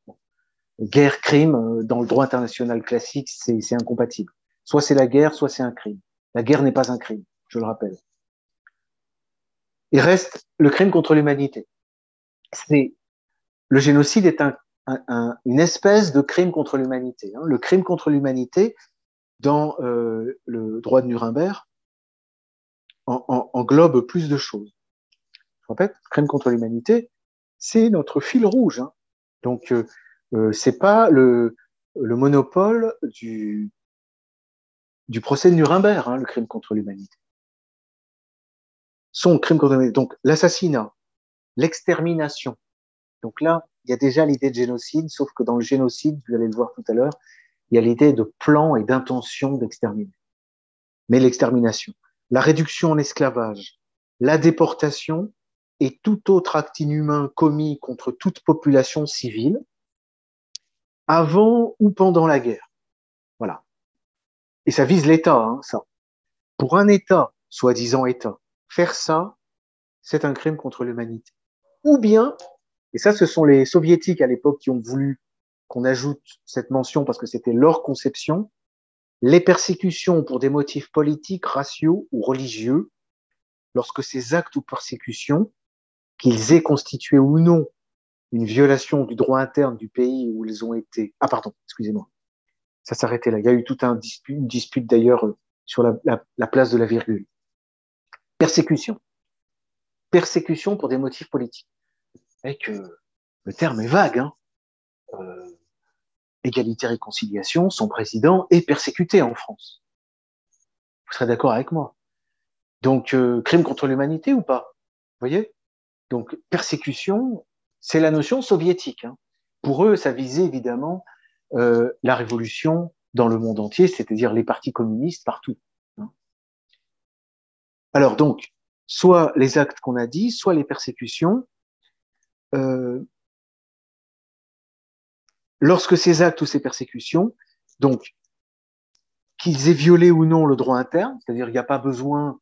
Guerre, crime, euh, dans le droit international classique, c'est incompatible. Soit c'est la guerre, soit c'est un crime. La guerre n'est pas un crime, je le rappelle. Il reste le crime contre l'humanité. C'est le génocide est un, un- un- une espèce de crime contre l'humanité. hein. Le crime contre l'humanité, dans euh, le droit de Nuremberg, en- en- englobe plus de choses. Je répète, crime contre l'humanité, c'est notre fil rouge. hein. Donc, euh, euh, c'est pas le, le monopole du, du procès de Nuremberg, hein, le crime contre l'humanité. Son crime contre l'humanité. Donc, l'assassinat, l'extermination. Donc là, il y a déjà l'idée de génocide, sauf que dans le génocide, vous allez le voir tout à l'heure, il y a l'idée de plan et d'intention d'exterminer. Mais l'extermination, la réduction en esclavage, la déportation et tout autre acte inhumain commis contre toute population civile, avant ou pendant la guerre. Voilà. Et ça vise l'État, hein, ça. Pour un État, soi-disant État, faire ça, c'est un crime contre l'humanité. Ou bien, et ça, ce sont les soviétiques à l'époque qui ont voulu qu'on ajoute cette mention parce que c'était leur conception, les persécutions pour des motifs politiques, raciaux ou religieux, lorsque ces actes ou persécutions, qu'ils aient constitué ou non une violation du droit interne du pays où ils ont été. Ah, pardon, excusez-moi. Ça s'arrêtait là. Il y a eu tout un dispute, une dispute d'ailleurs euh, sur la place de la virgule. Persécution. Persécution pour des motifs politiques. Et que le terme est vague. Hein. Euh, égalité réconciliation, son président est persécuté en France. Vous serez d'accord avec moi? Donc, euh, crime contre l'humanité ou pas? Vous voyez? Donc, persécution, c'est la notion soviétique. Hein. Pour eux, ça visait évidemment euh, la révolution dans le monde entier, c'est-à-dire les partis communistes partout. Hein. Alors donc, soit les actes qu'on a dit, soit les persécutions. Euh, lorsque ces actes ou ces persécutions, donc qu'ils aient violé ou non le droit interne, c'est-à-dire il n'y a pas besoin,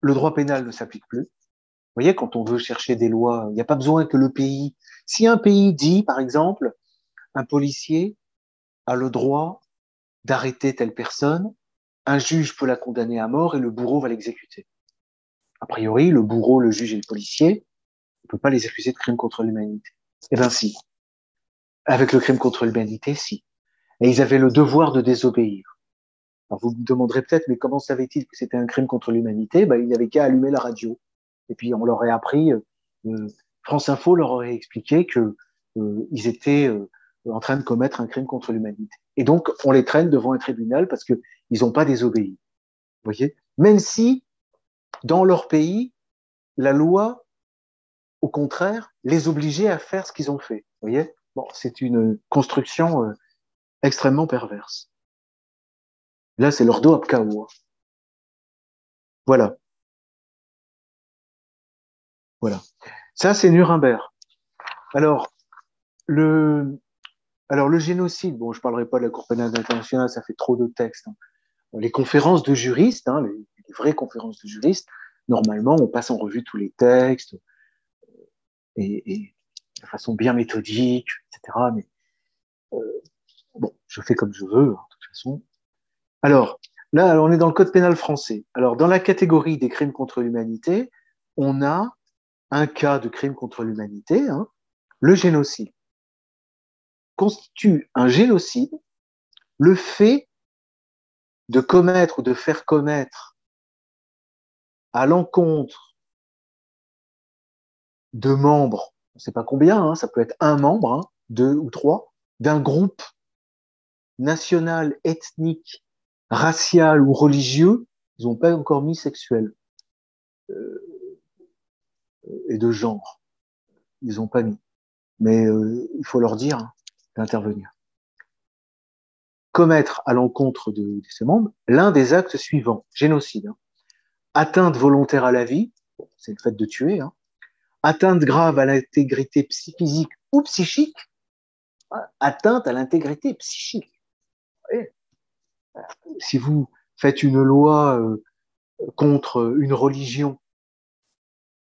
le droit pénal ne s'applique plus. Vous voyez, quand on veut chercher des lois, il n'y a pas besoin que le pays. Si un pays dit, par exemple, un policier a le droit d'arrêter telle personne, un juge peut la condamner à mort et le bourreau va l'exécuter. A priori, le bourreau, le juge et le policier ne peut pas les accuser de crime contre l'humanité. Eh bien, si. Avec le crime contre l'humanité, si. Et ils avaient le devoir de désobéir. Alors vous me demanderez peut-être, mais comment savait-il que c'était un crime contre l'humanité? Ben, Il n'avait qu'à allumer la radio. Et puis on leur aurait appris, euh, France Info leur aurait expliqué que euh, ils étaient euh, en train de commettre un crime contre l'humanité. Et donc on les traîne devant un tribunal parce que ils n'ont pas désobéi. Vous voyez? Même si dans leur pays, la loi, au contraire, les obligeait à faire ce qu'ils ont fait. Vous voyez? Bon, c'est une construction euh, extrêmement perverse. Là, c'est leur dos à KO. Voilà. Voilà. Ça, c'est Nuremberg. Alors, le, génocide, bon, je ne parlerai pas de la Cour pénale internationale, ça fait trop de textes. Hein. Les conférences de juristes, hein, les, vraies conférences de juristes, normalement, on passe en revue tous les textes et, et de façon bien méthodique, etc. Mais euh, bon, je fais comme je veux, hein, de toute façon. Alors, là, on est dans le code pénal français. Alors, dans la catégorie des crimes contre l'humanité, on a un cas de crime contre l'humanité, hein, le génocide. Constitue un génocide le fait de commettre ou de faire commettre à l'encontre de membres, on ne sait pas combien, hein, ça peut être un membre, hein, deux ou trois, d'un groupe national, ethnique, racial ou religieux, ils n'ont pas encore mis sexuel euh, et de genre. Ils n'ont pas mis. Mais euh, il faut leur dire hein, d'intervenir. Commettre à l'encontre de, de, ces membres l'un des actes suivants génocide, hein. Atteinte volontaire à la vie, c'est le fait de tuer, hein. atteinte grave à l'intégrité physique ou psychique, atteinte à l'intégrité psychique. Si vous faites une loi euh, contre une religion,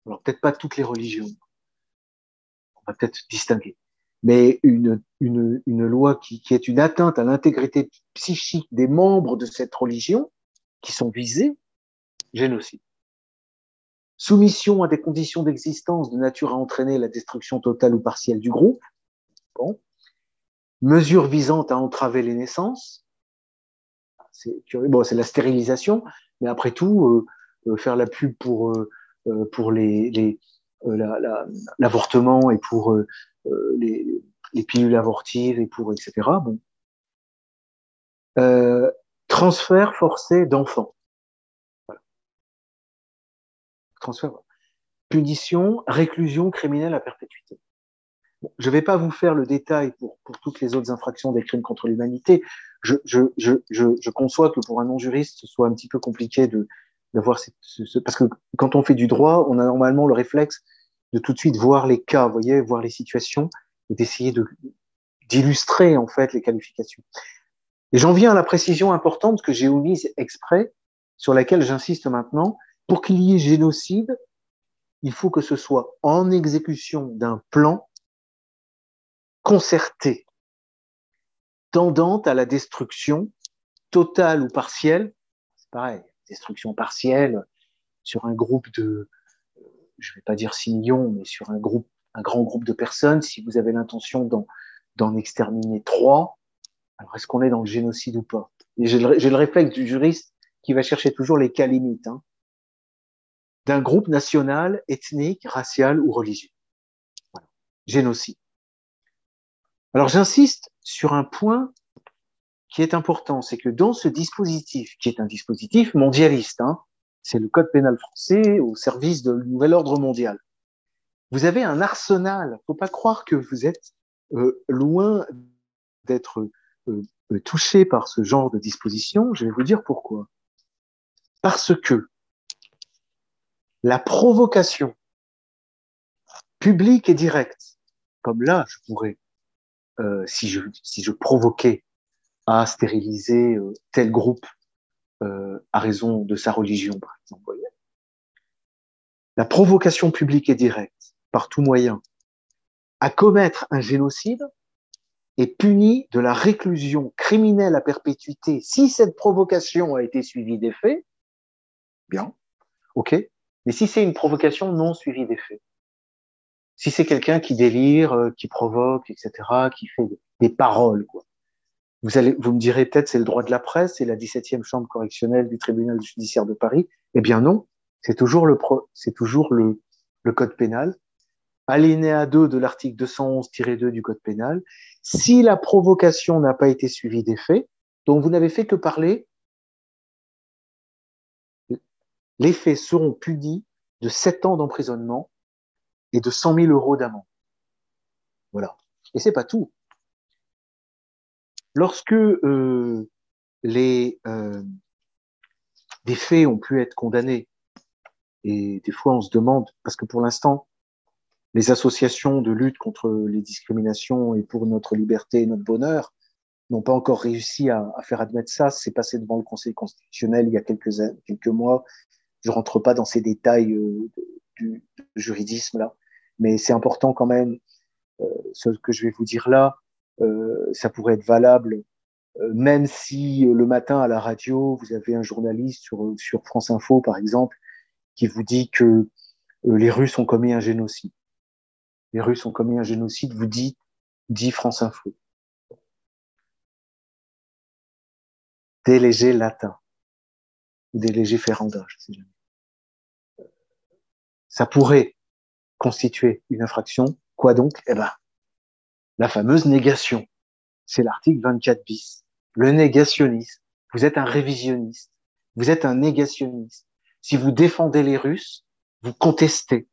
alors peut-être pas toutes les religions, on va peut-être distinguer, mais une, loi qui est une atteinte à l'intégrité psychique des membres de cette religion qui sont visés, génocide. Soumission à des conditions d'existence de nature à entraîner la destruction totale ou partielle du groupe. Bon. Mesures visant à entraver les naissances. C'est bon, la stérilisation, mais après tout, euh, faire la pub pour, euh, pour l'avortement la, et pour euh, les, les, pilules avortives et pour etc. Bon. Euh, transfert forcé d'enfants. Transfert. Punition, réclusion criminelle à perpétuité. Je ne vais pas vous faire le détail pour, pour toutes les autres infractions des crimes contre l'humanité. Je, je, je, je, conçois que pour un non-juriste, ce soit un petit peu compliqué de, d'avoir ce, ce, parce que quand on fait du droit, on a normalement le réflexe de tout de suite voir les cas, voyez, voir les situations et d'essayer de d'illustrer en fait les qualifications. Et j'en viens à la précision importante que j'ai omise exprès, sur laquelle j'insiste maintenant. Pour qu'il y ait génocide, il faut que ce soit en exécution d'un plan concerté, tendant à la destruction totale ou partielle. C'est pareil, destruction partielle sur un groupe de, je vais pas dire 6 millions, mais sur un groupe, un grand groupe de personnes, si vous avez l'intention d'en exterminer trois, alors est-ce qu'on est dans le génocide ou pas? J'ai le, le, réflexe du juriste qui va chercher toujours les cas limites hein, d'un groupe national, ethnique, racial ou religieux. Voilà. Génocide. Alors j'insiste sur un point qui est important, c'est que dans ce dispositif, qui est un dispositif mondialiste, hein, c'est le code pénal français au service de nouvel ordre mondial, vous avez un arsenal. Faut pas croire que vous êtes euh, loin d'être euh, touché par ce genre de disposition. Je vais vous dire pourquoi. Parce que la provocation publique et directe, comme là, je pourrais, euh, si, je, provoquais à stériliser euh, tel groupe euh, à raison de sa religion, par exemple. La provocation publique et directe, par tout moyen, à commettre un génocide est punie de la réclusion criminelle à perpétuité si cette provocation a été suivie des faits. Bien, ok. Mais si c'est une provocation non suivie des faits, si c'est quelqu'un qui délire, euh, qui provoque, etc., qui fait des paroles, quoi, vous, allez, vous me direz peut-être c'est le droit de la presse, c'est la 17e chambre correctionnelle du tribunal judiciaire de Paris. Eh bien non, c'est toujours le c'est toujours le, le code pénal. Alinéa 2 de l'article 211-2 du code pénal. Si la provocation n'a pas été suivie des faits, donc vous n'avez fait que parler, les faits seront punis de 7 ans d'emprisonnement et de 100 000 euros d'amende. Voilà. Et c'est pas tout. Lorsque euh, les, euh, faits ont pu être condamnés, et des fois on se demande, parce que pour l'instant, les associations de lutte contre les discriminations et pour notre liberté et notre bonheur n'ont pas encore réussi à, faire admettre ça. C'est passé devant le Conseil constitutionnel il y a quelques mois. Je rentre pas dans ces détails euh, du, juridisme là, mais c'est important quand même ce que je vais vous dire là, ça pourrait être valable même si le matin à la radio, vous avez un journaliste sur, France Info, par exemple, qui vous dit que les Russes ont commis un génocide. Les Russes ont commis un génocide, vous dit, dit France Info. Des légers latins, des légers ferranda, je sais jamais. Ça pourrait constituer une infraction. Quoi donc? Eh ben, la fameuse négation. C'est l'article 24 bis. Le négationniste. Vous êtes un révisionniste. Vous êtes un négationniste. Si vous défendez les Russes, vous contestez.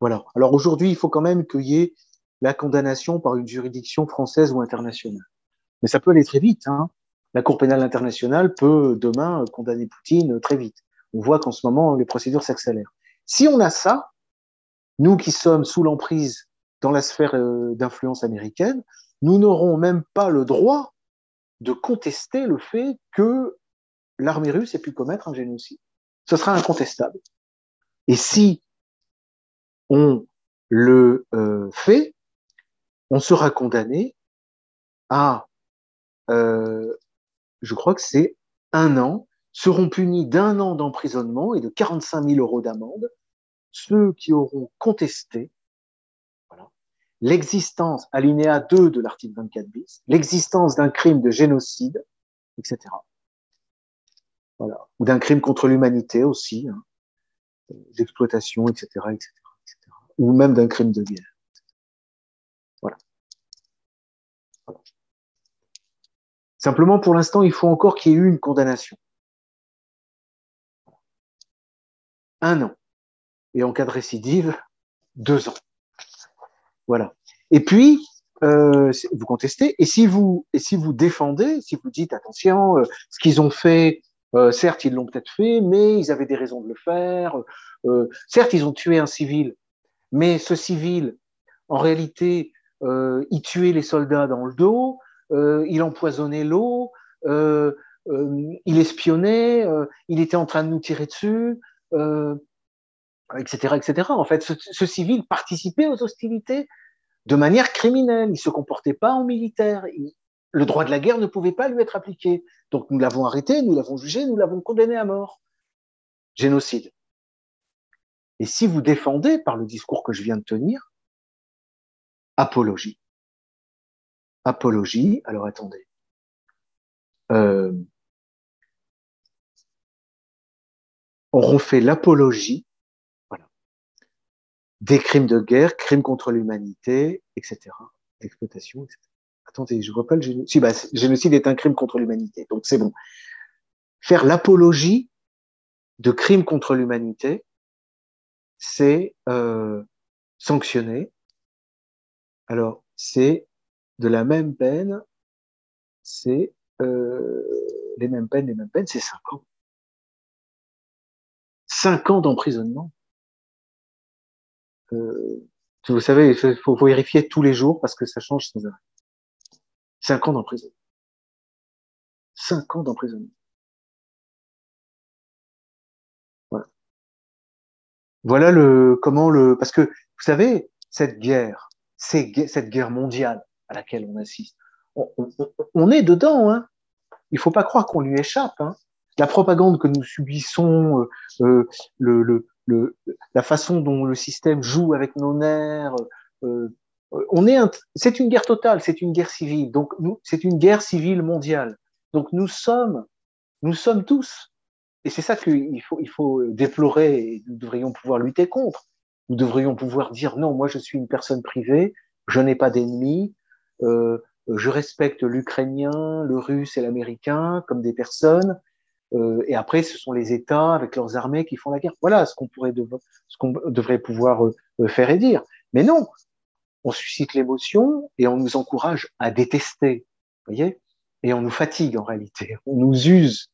Voilà. Alors aujourd'hui, il faut quand même qu'il y ait la condamnation par une juridiction française ou internationale. Mais ça peut aller très vite. Hein. La Cour pénale internationale peut demain condamner Poutine très vite. On voit qu'en ce moment, les procédures s'accélèrent. Si on a ça, nous qui sommes sous l'emprise dans la sphère euh, d'influence américaine, nous n'aurons même pas le droit de contester le fait que l'armée russe ait pu commettre un génocide. Ce sera incontestable. Et si on le euh, fait, on sera condamné à, euh, je crois que c'est un an, seront punis d'un an d'emprisonnement et de 45 000 euros d'amende ceux qui auront contesté l'existence, alinéa 2 de l'article 24 bis, l'existence d'un crime de génocide, etc. Voilà. Ou d'un crime contre l'humanité aussi, hein, d'exploitation, etc., etc., etc. Ou même d'un crime de guerre. Voilà. voilà. Simplement, pour l'instant, il faut encore qu'il y ait eu une condamnation. Un an et en cas de récidive, deux ans. Voilà. Et puis, euh, vous contestez, et si vous, et si vous défendez, si vous dites, attention, euh, ce qu'ils ont fait, euh, certes, ils l'ont peut-être fait, mais ils avaient des raisons de le faire. Certes, ils ont tué un civil, mais ce civil, en réalité, il tuait les soldats dans le dos, il empoisonnait l'eau, il espionnait, il était en train de nous tirer dessus etc., etc. En fait, ce, civil participait aux hostilités de manière criminelle. Il se comportait pas en militaire. le droit de la guerre ne pouvait pas lui être appliqué. Donc nous l'avons arrêté, nous l'avons jugé, nous l'avons condamné à mort. Génocide. Et si vous défendez, par le discours que je viens de tenir, apologie. Apologie, alors attendez. Euh, on fait l'apologie des crimes de guerre, crimes contre l'humanité, etc. D'exploitation, etc. Attendez, je vois pas le génocide. Si, bah, génocide est un crime contre l'humanité, donc c'est bon. Faire l'apologie de crimes contre l'humanité, c'est euh, sanctionner. Alors, c'est de la même peine, c'est euh, les mêmes peines, les mêmes peines, c'est cinq ans. Cinq ans d'emprisonnement. Euh, vous savez, il faut, vérifier tous les jours parce que ça change sans arrêt. Cinq ans d'emprisonnement. Cinq ans d'emprisonnement. Voilà. Voilà le comment le parce que vous savez cette guerre, c'est cette guerre mondiale à laquelle on assiste. On, est dedans, hein. Il faut pas croire qu'on lui échappe. Hein. La propagande que nous subissons, euh, euh la façon dont le système joue avec nos nerfs. Euh, c'est une guerre totale, c'est une guerre civile. Donc c'est une guerre civile mondiale. Donc nous sommes, nous sommes tous, et c'est ça qu'il faut, faut déplorer. Et nous devrions pouvoir lutter contre. Nous devrions pouvoir dire non, moi je suis une personne privée, je n'ai pas d'ennemis, euh, je respecte l'Ukrainien, le Russe et l'Américain comme des personnes. Euh, et après, ce sont les États avec leurs armées qui font la guerre. Voilà ce qu'on pourrait, ce qu'on devrait pouvoir euh, euh, faire et dire. Mais non, on suscite l'émotion et on nous encourage à détester, voyez, et on nous fatigue en réalité, <laughs> on nous use,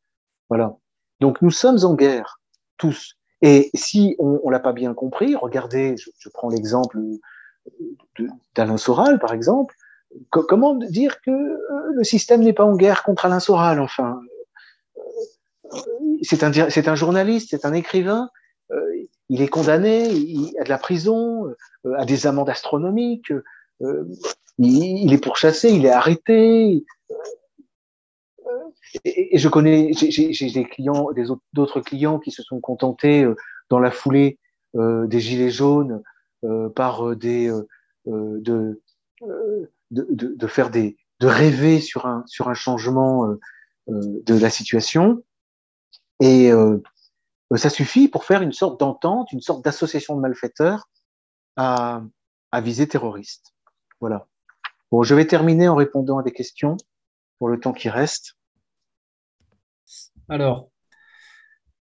voilà. Donc nous sommes en guerre tous. Et si on, on l'a pas bien compris, regardez, je, je prends l'exemple d'Alain Soral par exemple. Comment dire que le système n'est pas en guerre contre Alain Soral Enfin, c'est un, c'est un journaliste, c'est un écrivain. Euh, il est condamné, a de la prison, euh, à des amendes astronomiques. il, est pourchassé, il est arrêté. Et, je connais, j'ai des clients, des d'autres clients qui se sont contentés dans la foulée des gilets jaunes par des de, de, de, faire des de rêver sur un sur un changement de la situation et ça suffit pour faire une sorte d'entente, une sorte d'association de malfaiteurs à, à visée terroriste. Voilà. Bon, je vais terminer en répondant à des questions pour le temps qui reste. Alors,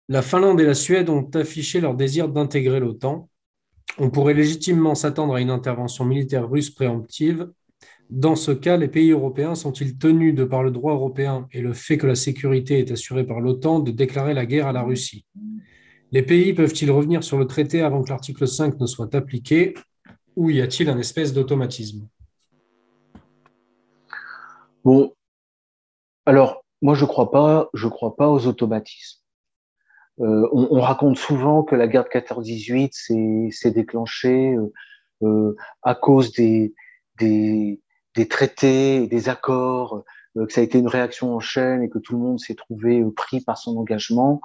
la Finlande et la Suède ont affiché leur désir d'intégrer l'OTAN. On pourrait légitimement s'attendre à une intervention militaire russe préemptive. Dans ce cas, les pays européens sont-ils tenus, de par le droit européen et le fait que la sécurité est assurée par l'OTAN, de déclarer la guerre à la Russie? Les pays peuvent-ils revenir sur le traité avant que l'article 5 ne soit appliqué? Ou y a-t-il un espèce d'automatisme? Bon, alors moi je crois pas, crois pas aux automatismes. Euh, on, raconte souvent que la guerre de 14-18 s'est déclenchée euh, euh, à cause des, des, traités, des accords, que ça a été une réaction en chaîne et que tout le monde s'est trouvé pris par son engagement.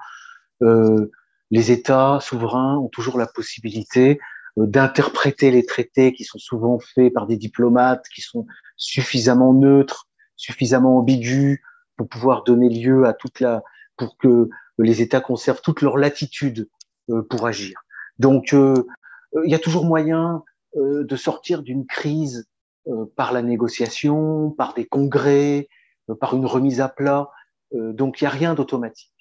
les États souverains ont toujours la possibilité d'interpréter les traités qui sont souvent faits par des diplomates qui sont suffisamment neutres, suffisamment ambigus pour pouvoir donner lieu à toute la, pour que les États conservent toute leur latitude euh, pour agir. Donc, euh, il y a toujours moyen euh, de sortir d'une crise par la négociation, par des congrès, par une remise à plat. donc, il n'y a rien d'automatique.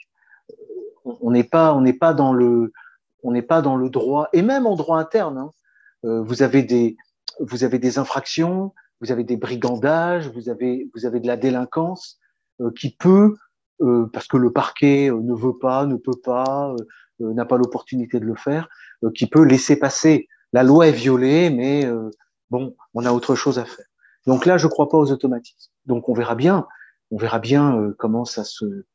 On n'est pas, on n'est pas dans le, on n'est pas dans le droit, et même en droit interne. Hein, vous avez des, vous avez des infractions, vous avez des brigandages, vous avez, vous avez de la délinquance qui peut euh, parce que le parquet euh, ne veut pas, ne peut pas, euh, n'a pas l'opportunité de le faire, qui peut laisser passer. La loi est violée, mais bon, on a autre chose à faire. Donc là, je ne crois pas aux automatismes. Donc on verra bien, on verra bien comment ça se,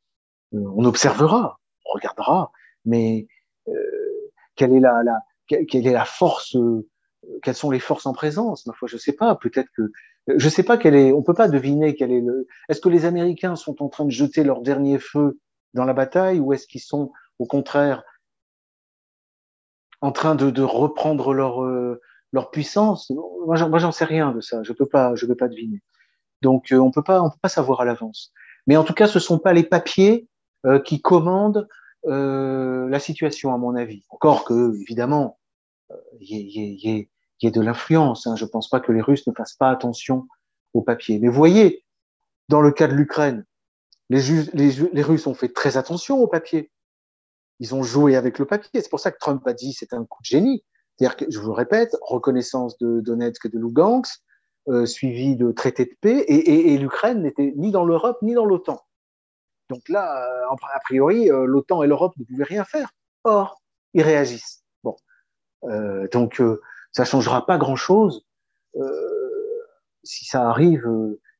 on observera, on regardera, mais quelle est la, quelle est la force, quelles sont les forces en présence? Ma foi, je sais pas. Peut-être que je sais pas quelle est, on peut pas deviner quel est. Est-ce que les Américains sont en train de jeter leur dernier feu dans la bataille ou est-ce qu'ils sont au contraire en train de, reprendre leur euh, leur puissance Moi, j'en sais rien de ça. Je peux pas, je peux pas deviner. Donc, euh, on peut pas, on peut pas savoir à l'avance. Mais en tout cas, ce sont pas les papiers euh, qui commandent la situation, à mon avis. Encore que, évidemment, il y, ait de l'influence. Hein. Je ne pense pas que les Russes ne fassent pas attention au papier. Mais vous voyez, dans le cas de l'Ukraine, les, les, les, Russes ont fait très attention au papier. Ils ont joué avec le papier. C'est pour ça que Trump a dit c'est un coup de génie. C'est-à-dire que, je vous le répète, reconnaissance de Donetsk et de Lugansk, euh, suivi de traité de paix, et, l'Ukraine n'était ni dans l'Europe ni dans l'OTAN. Donc là, euh, a priori, euh, l'OTAN et l'Europe ne pouvaient rien faire. Or, ils réagissent. Donc ça changera pas grand-chose si ça arrive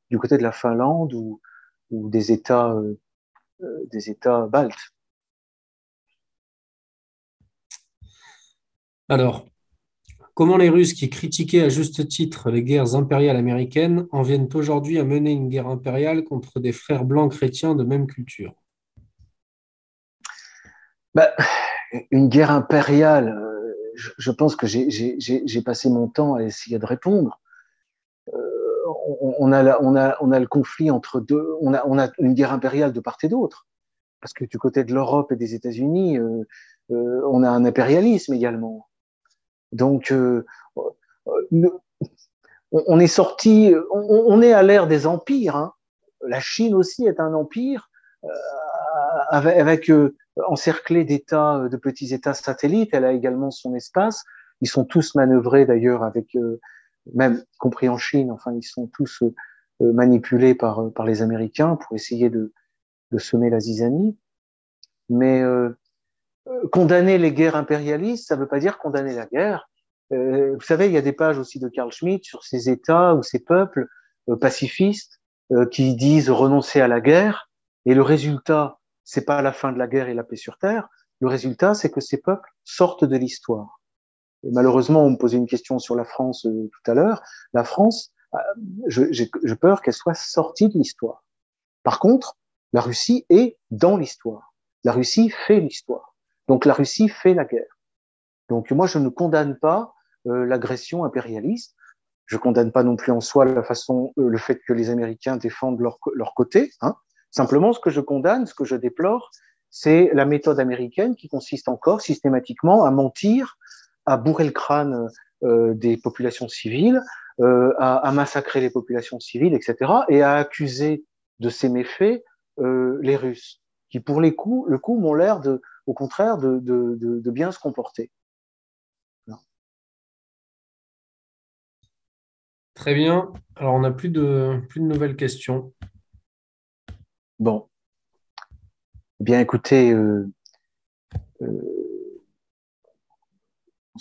du côté de la Finlande ou, des États baltes. Alors, comment les Russes qui critiquaient à juste titre les guerres impériales américaines en viennent aujourd'hui à mener une guerre impériale contre des frères blancs chrétiens de même culture? Bah, Une guerre impériale, je, pense que j'ai passé mon temps à essayer de répondre. Euh, on, a, le conflit entre deux, on a, une guerre impériale de part et d'autre. Parce que du côté de l'Europe et des États-Unis, euh, euh, on a un impérialisme également. Donc, on est sorti, on, est à l'ère des empires. Hein. La Chine aussi est un empire avec, avec encerclée d'États, euh, de petits États satellites. Elle a également son espace. Ils sont tous manœuvrés d'ailleurs avec, euh, même compris en Chine. Enfin, ils sont tous euh, manipulés par par les Américains pour essayer de de semer la zizanie. Mais condamner les guerres impérialistes, ça ne veut pas dire condamner la guerre. vous savez, il y a des pages aussi de Carl Schmitt sur ces États ou ces peuples pacifistes qui disent renoncer à la guerre, et le résultat c'est pas la fin de la guerre et la paix sur terre. Le résultat, c'est que ces peuples sortent de l'histoire. Et malheureusement, on me posait une question sur la France euh, tout à l'heure. La France, j'ai peur qu'elle soit sortie de l'histoire. Par contre, la Russie est dans l'histoire. La Russie fait l'histoire. Donc la Russie fait la guerre. Donc moi, je ne condamne pas l'agression impérialiste. Je condamne pas non plus en soi la façon, le fait que les Américains défendent leur, leur côté. Hein. Simplement, ce que je condamne, ce que je déplore, c'est la méthode américaine qui consiste encore systématiquement à mentir, à bourrer le crâne euh, des populations civiles, euh, à, à, massacrer les populations civiles, etc., et à accuser de ces méfaits euh, les Russes, qui pour les coups, le coup m'ont l'air de, au contraire, de, de, de, de bien se comporter. Très bien. Alors, on n'a plus de, plus de nouvelles questions. Bon. Eh bien, écoutez, euh, euh, on,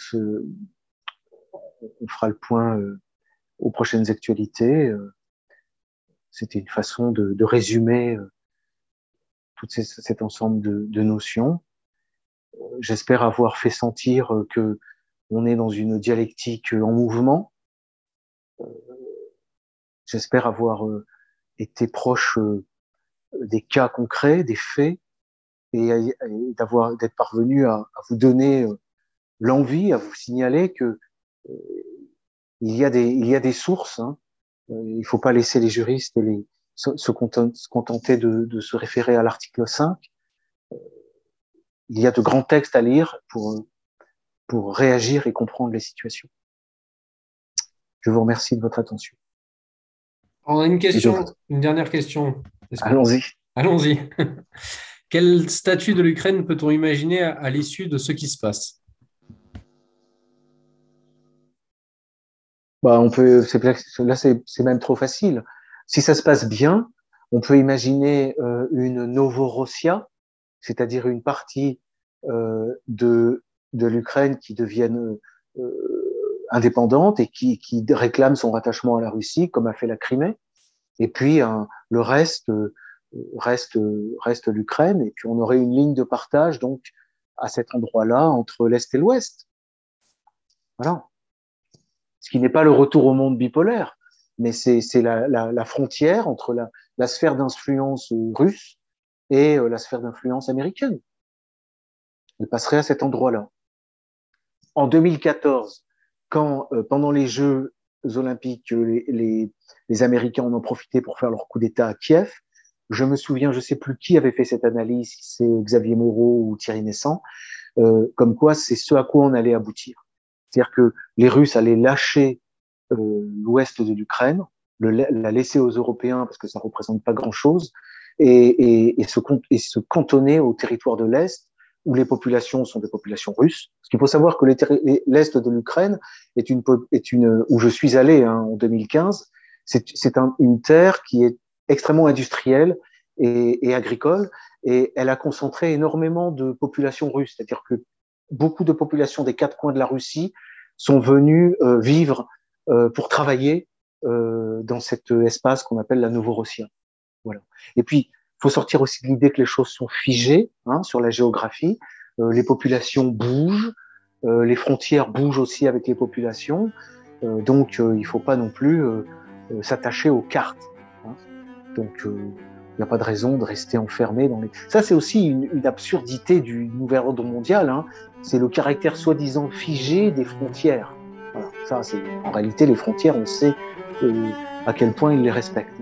fera le point euh, aux prochaines actualités. C'était une façon de, de résumer tout ces, cet ensemble de, de notions. J'espère avoir fait sentir que on est dans une dialectique en mouvement. J'espère avoir été proche des cas concrets, des faits, et, d'avoir d'être parvenu à, vous donner euh, l'envie, à vous signaler que euh, il y a des il y a des sources. Hein. Euh, il faut pas laisser les juristes se, contenter de, de, se référer à l'article 5. Il y a de grands textes à lire pour pour réagir et comprendre les situations. Je vous remercie de votre attention. On a une question, une dernière question. Allons-y. Allons-y. <laughs> Quel statut de l'Ukraine peut-on imaginer à, l'issue de ce qui se passe? Bah, on peut, là, c'est même trop facile. Si ça se passe bien, on peut imaginer euh, une Novorossia, c'est-à-dire une partie euh, de, de l'Ukraine qui devienne euh, indépendante et qui, qui réclame son rattachement à la Russie, comme a fait la Crimée. Et puis le reste reste reste l'Ukraine. Et puis on aurait une ligne de partage donc à cet endroit-là entre l'est et l'ouest. Voilà. Ce qui n'est pas le retour au monde bipolaire, mais c'est la, la, la, frontière entre la, la sphère d'influence russe et euh, la sphère d'influence américaine. Elle passerait à cet endroit-là. En 2014, quand euh, pendant les Jeux olympiques, les, les, les Américains en ont profité pour faire leur coup d'État à Kiev. Je me souviens, je sais plus qui avait fait cette analyse, si c'est Xavier Moreau ou Thierry Naissant, euh, comme quoi c'est ce à quoi on allait aboutir. C'est-à-dire que les Russes allaient lâcher euh, l'ouest de l'Ukraine, la laisser aux Européens parce que ça représente pas grand-chose, et, et, et, se, et se cantonner au territoire de l'Est où les populations sont des populations russes. Parce qu'il faut savoir que l'Est de l'Ukraine est une, est une, où je suis allé hein, en 2015, c'est un, une terre qui est extrêmement industrielle et, et, agricole, et elle a concentré énormément de populations russes. C'est-à-dire que beaucoup de populations des quatre coins de la Russie sont venues euh, vivre euh, pour travailler euh, dans cet espace qu'on appelle la Novorossia. Voilà. Et puis, faut sortir aussi de l'idée que les choses sont figées hein, sur la géographie. Euh, les populations bougent, euh, les frontières bougent aussi avec les populations. Euh, donc, il faut pas non plus s'attacher aux cartes. Hein. Donc, il n'y a pas de raison de rester enfermé dans les. Ça, c'est aussi une, une, absurdité du nouvel ordre mondial. Hein. C'est le caractère soi-disant figé des frontières. Voilà. Ça, c'est en réalité les frontières. On sait à quel point ils les respectent.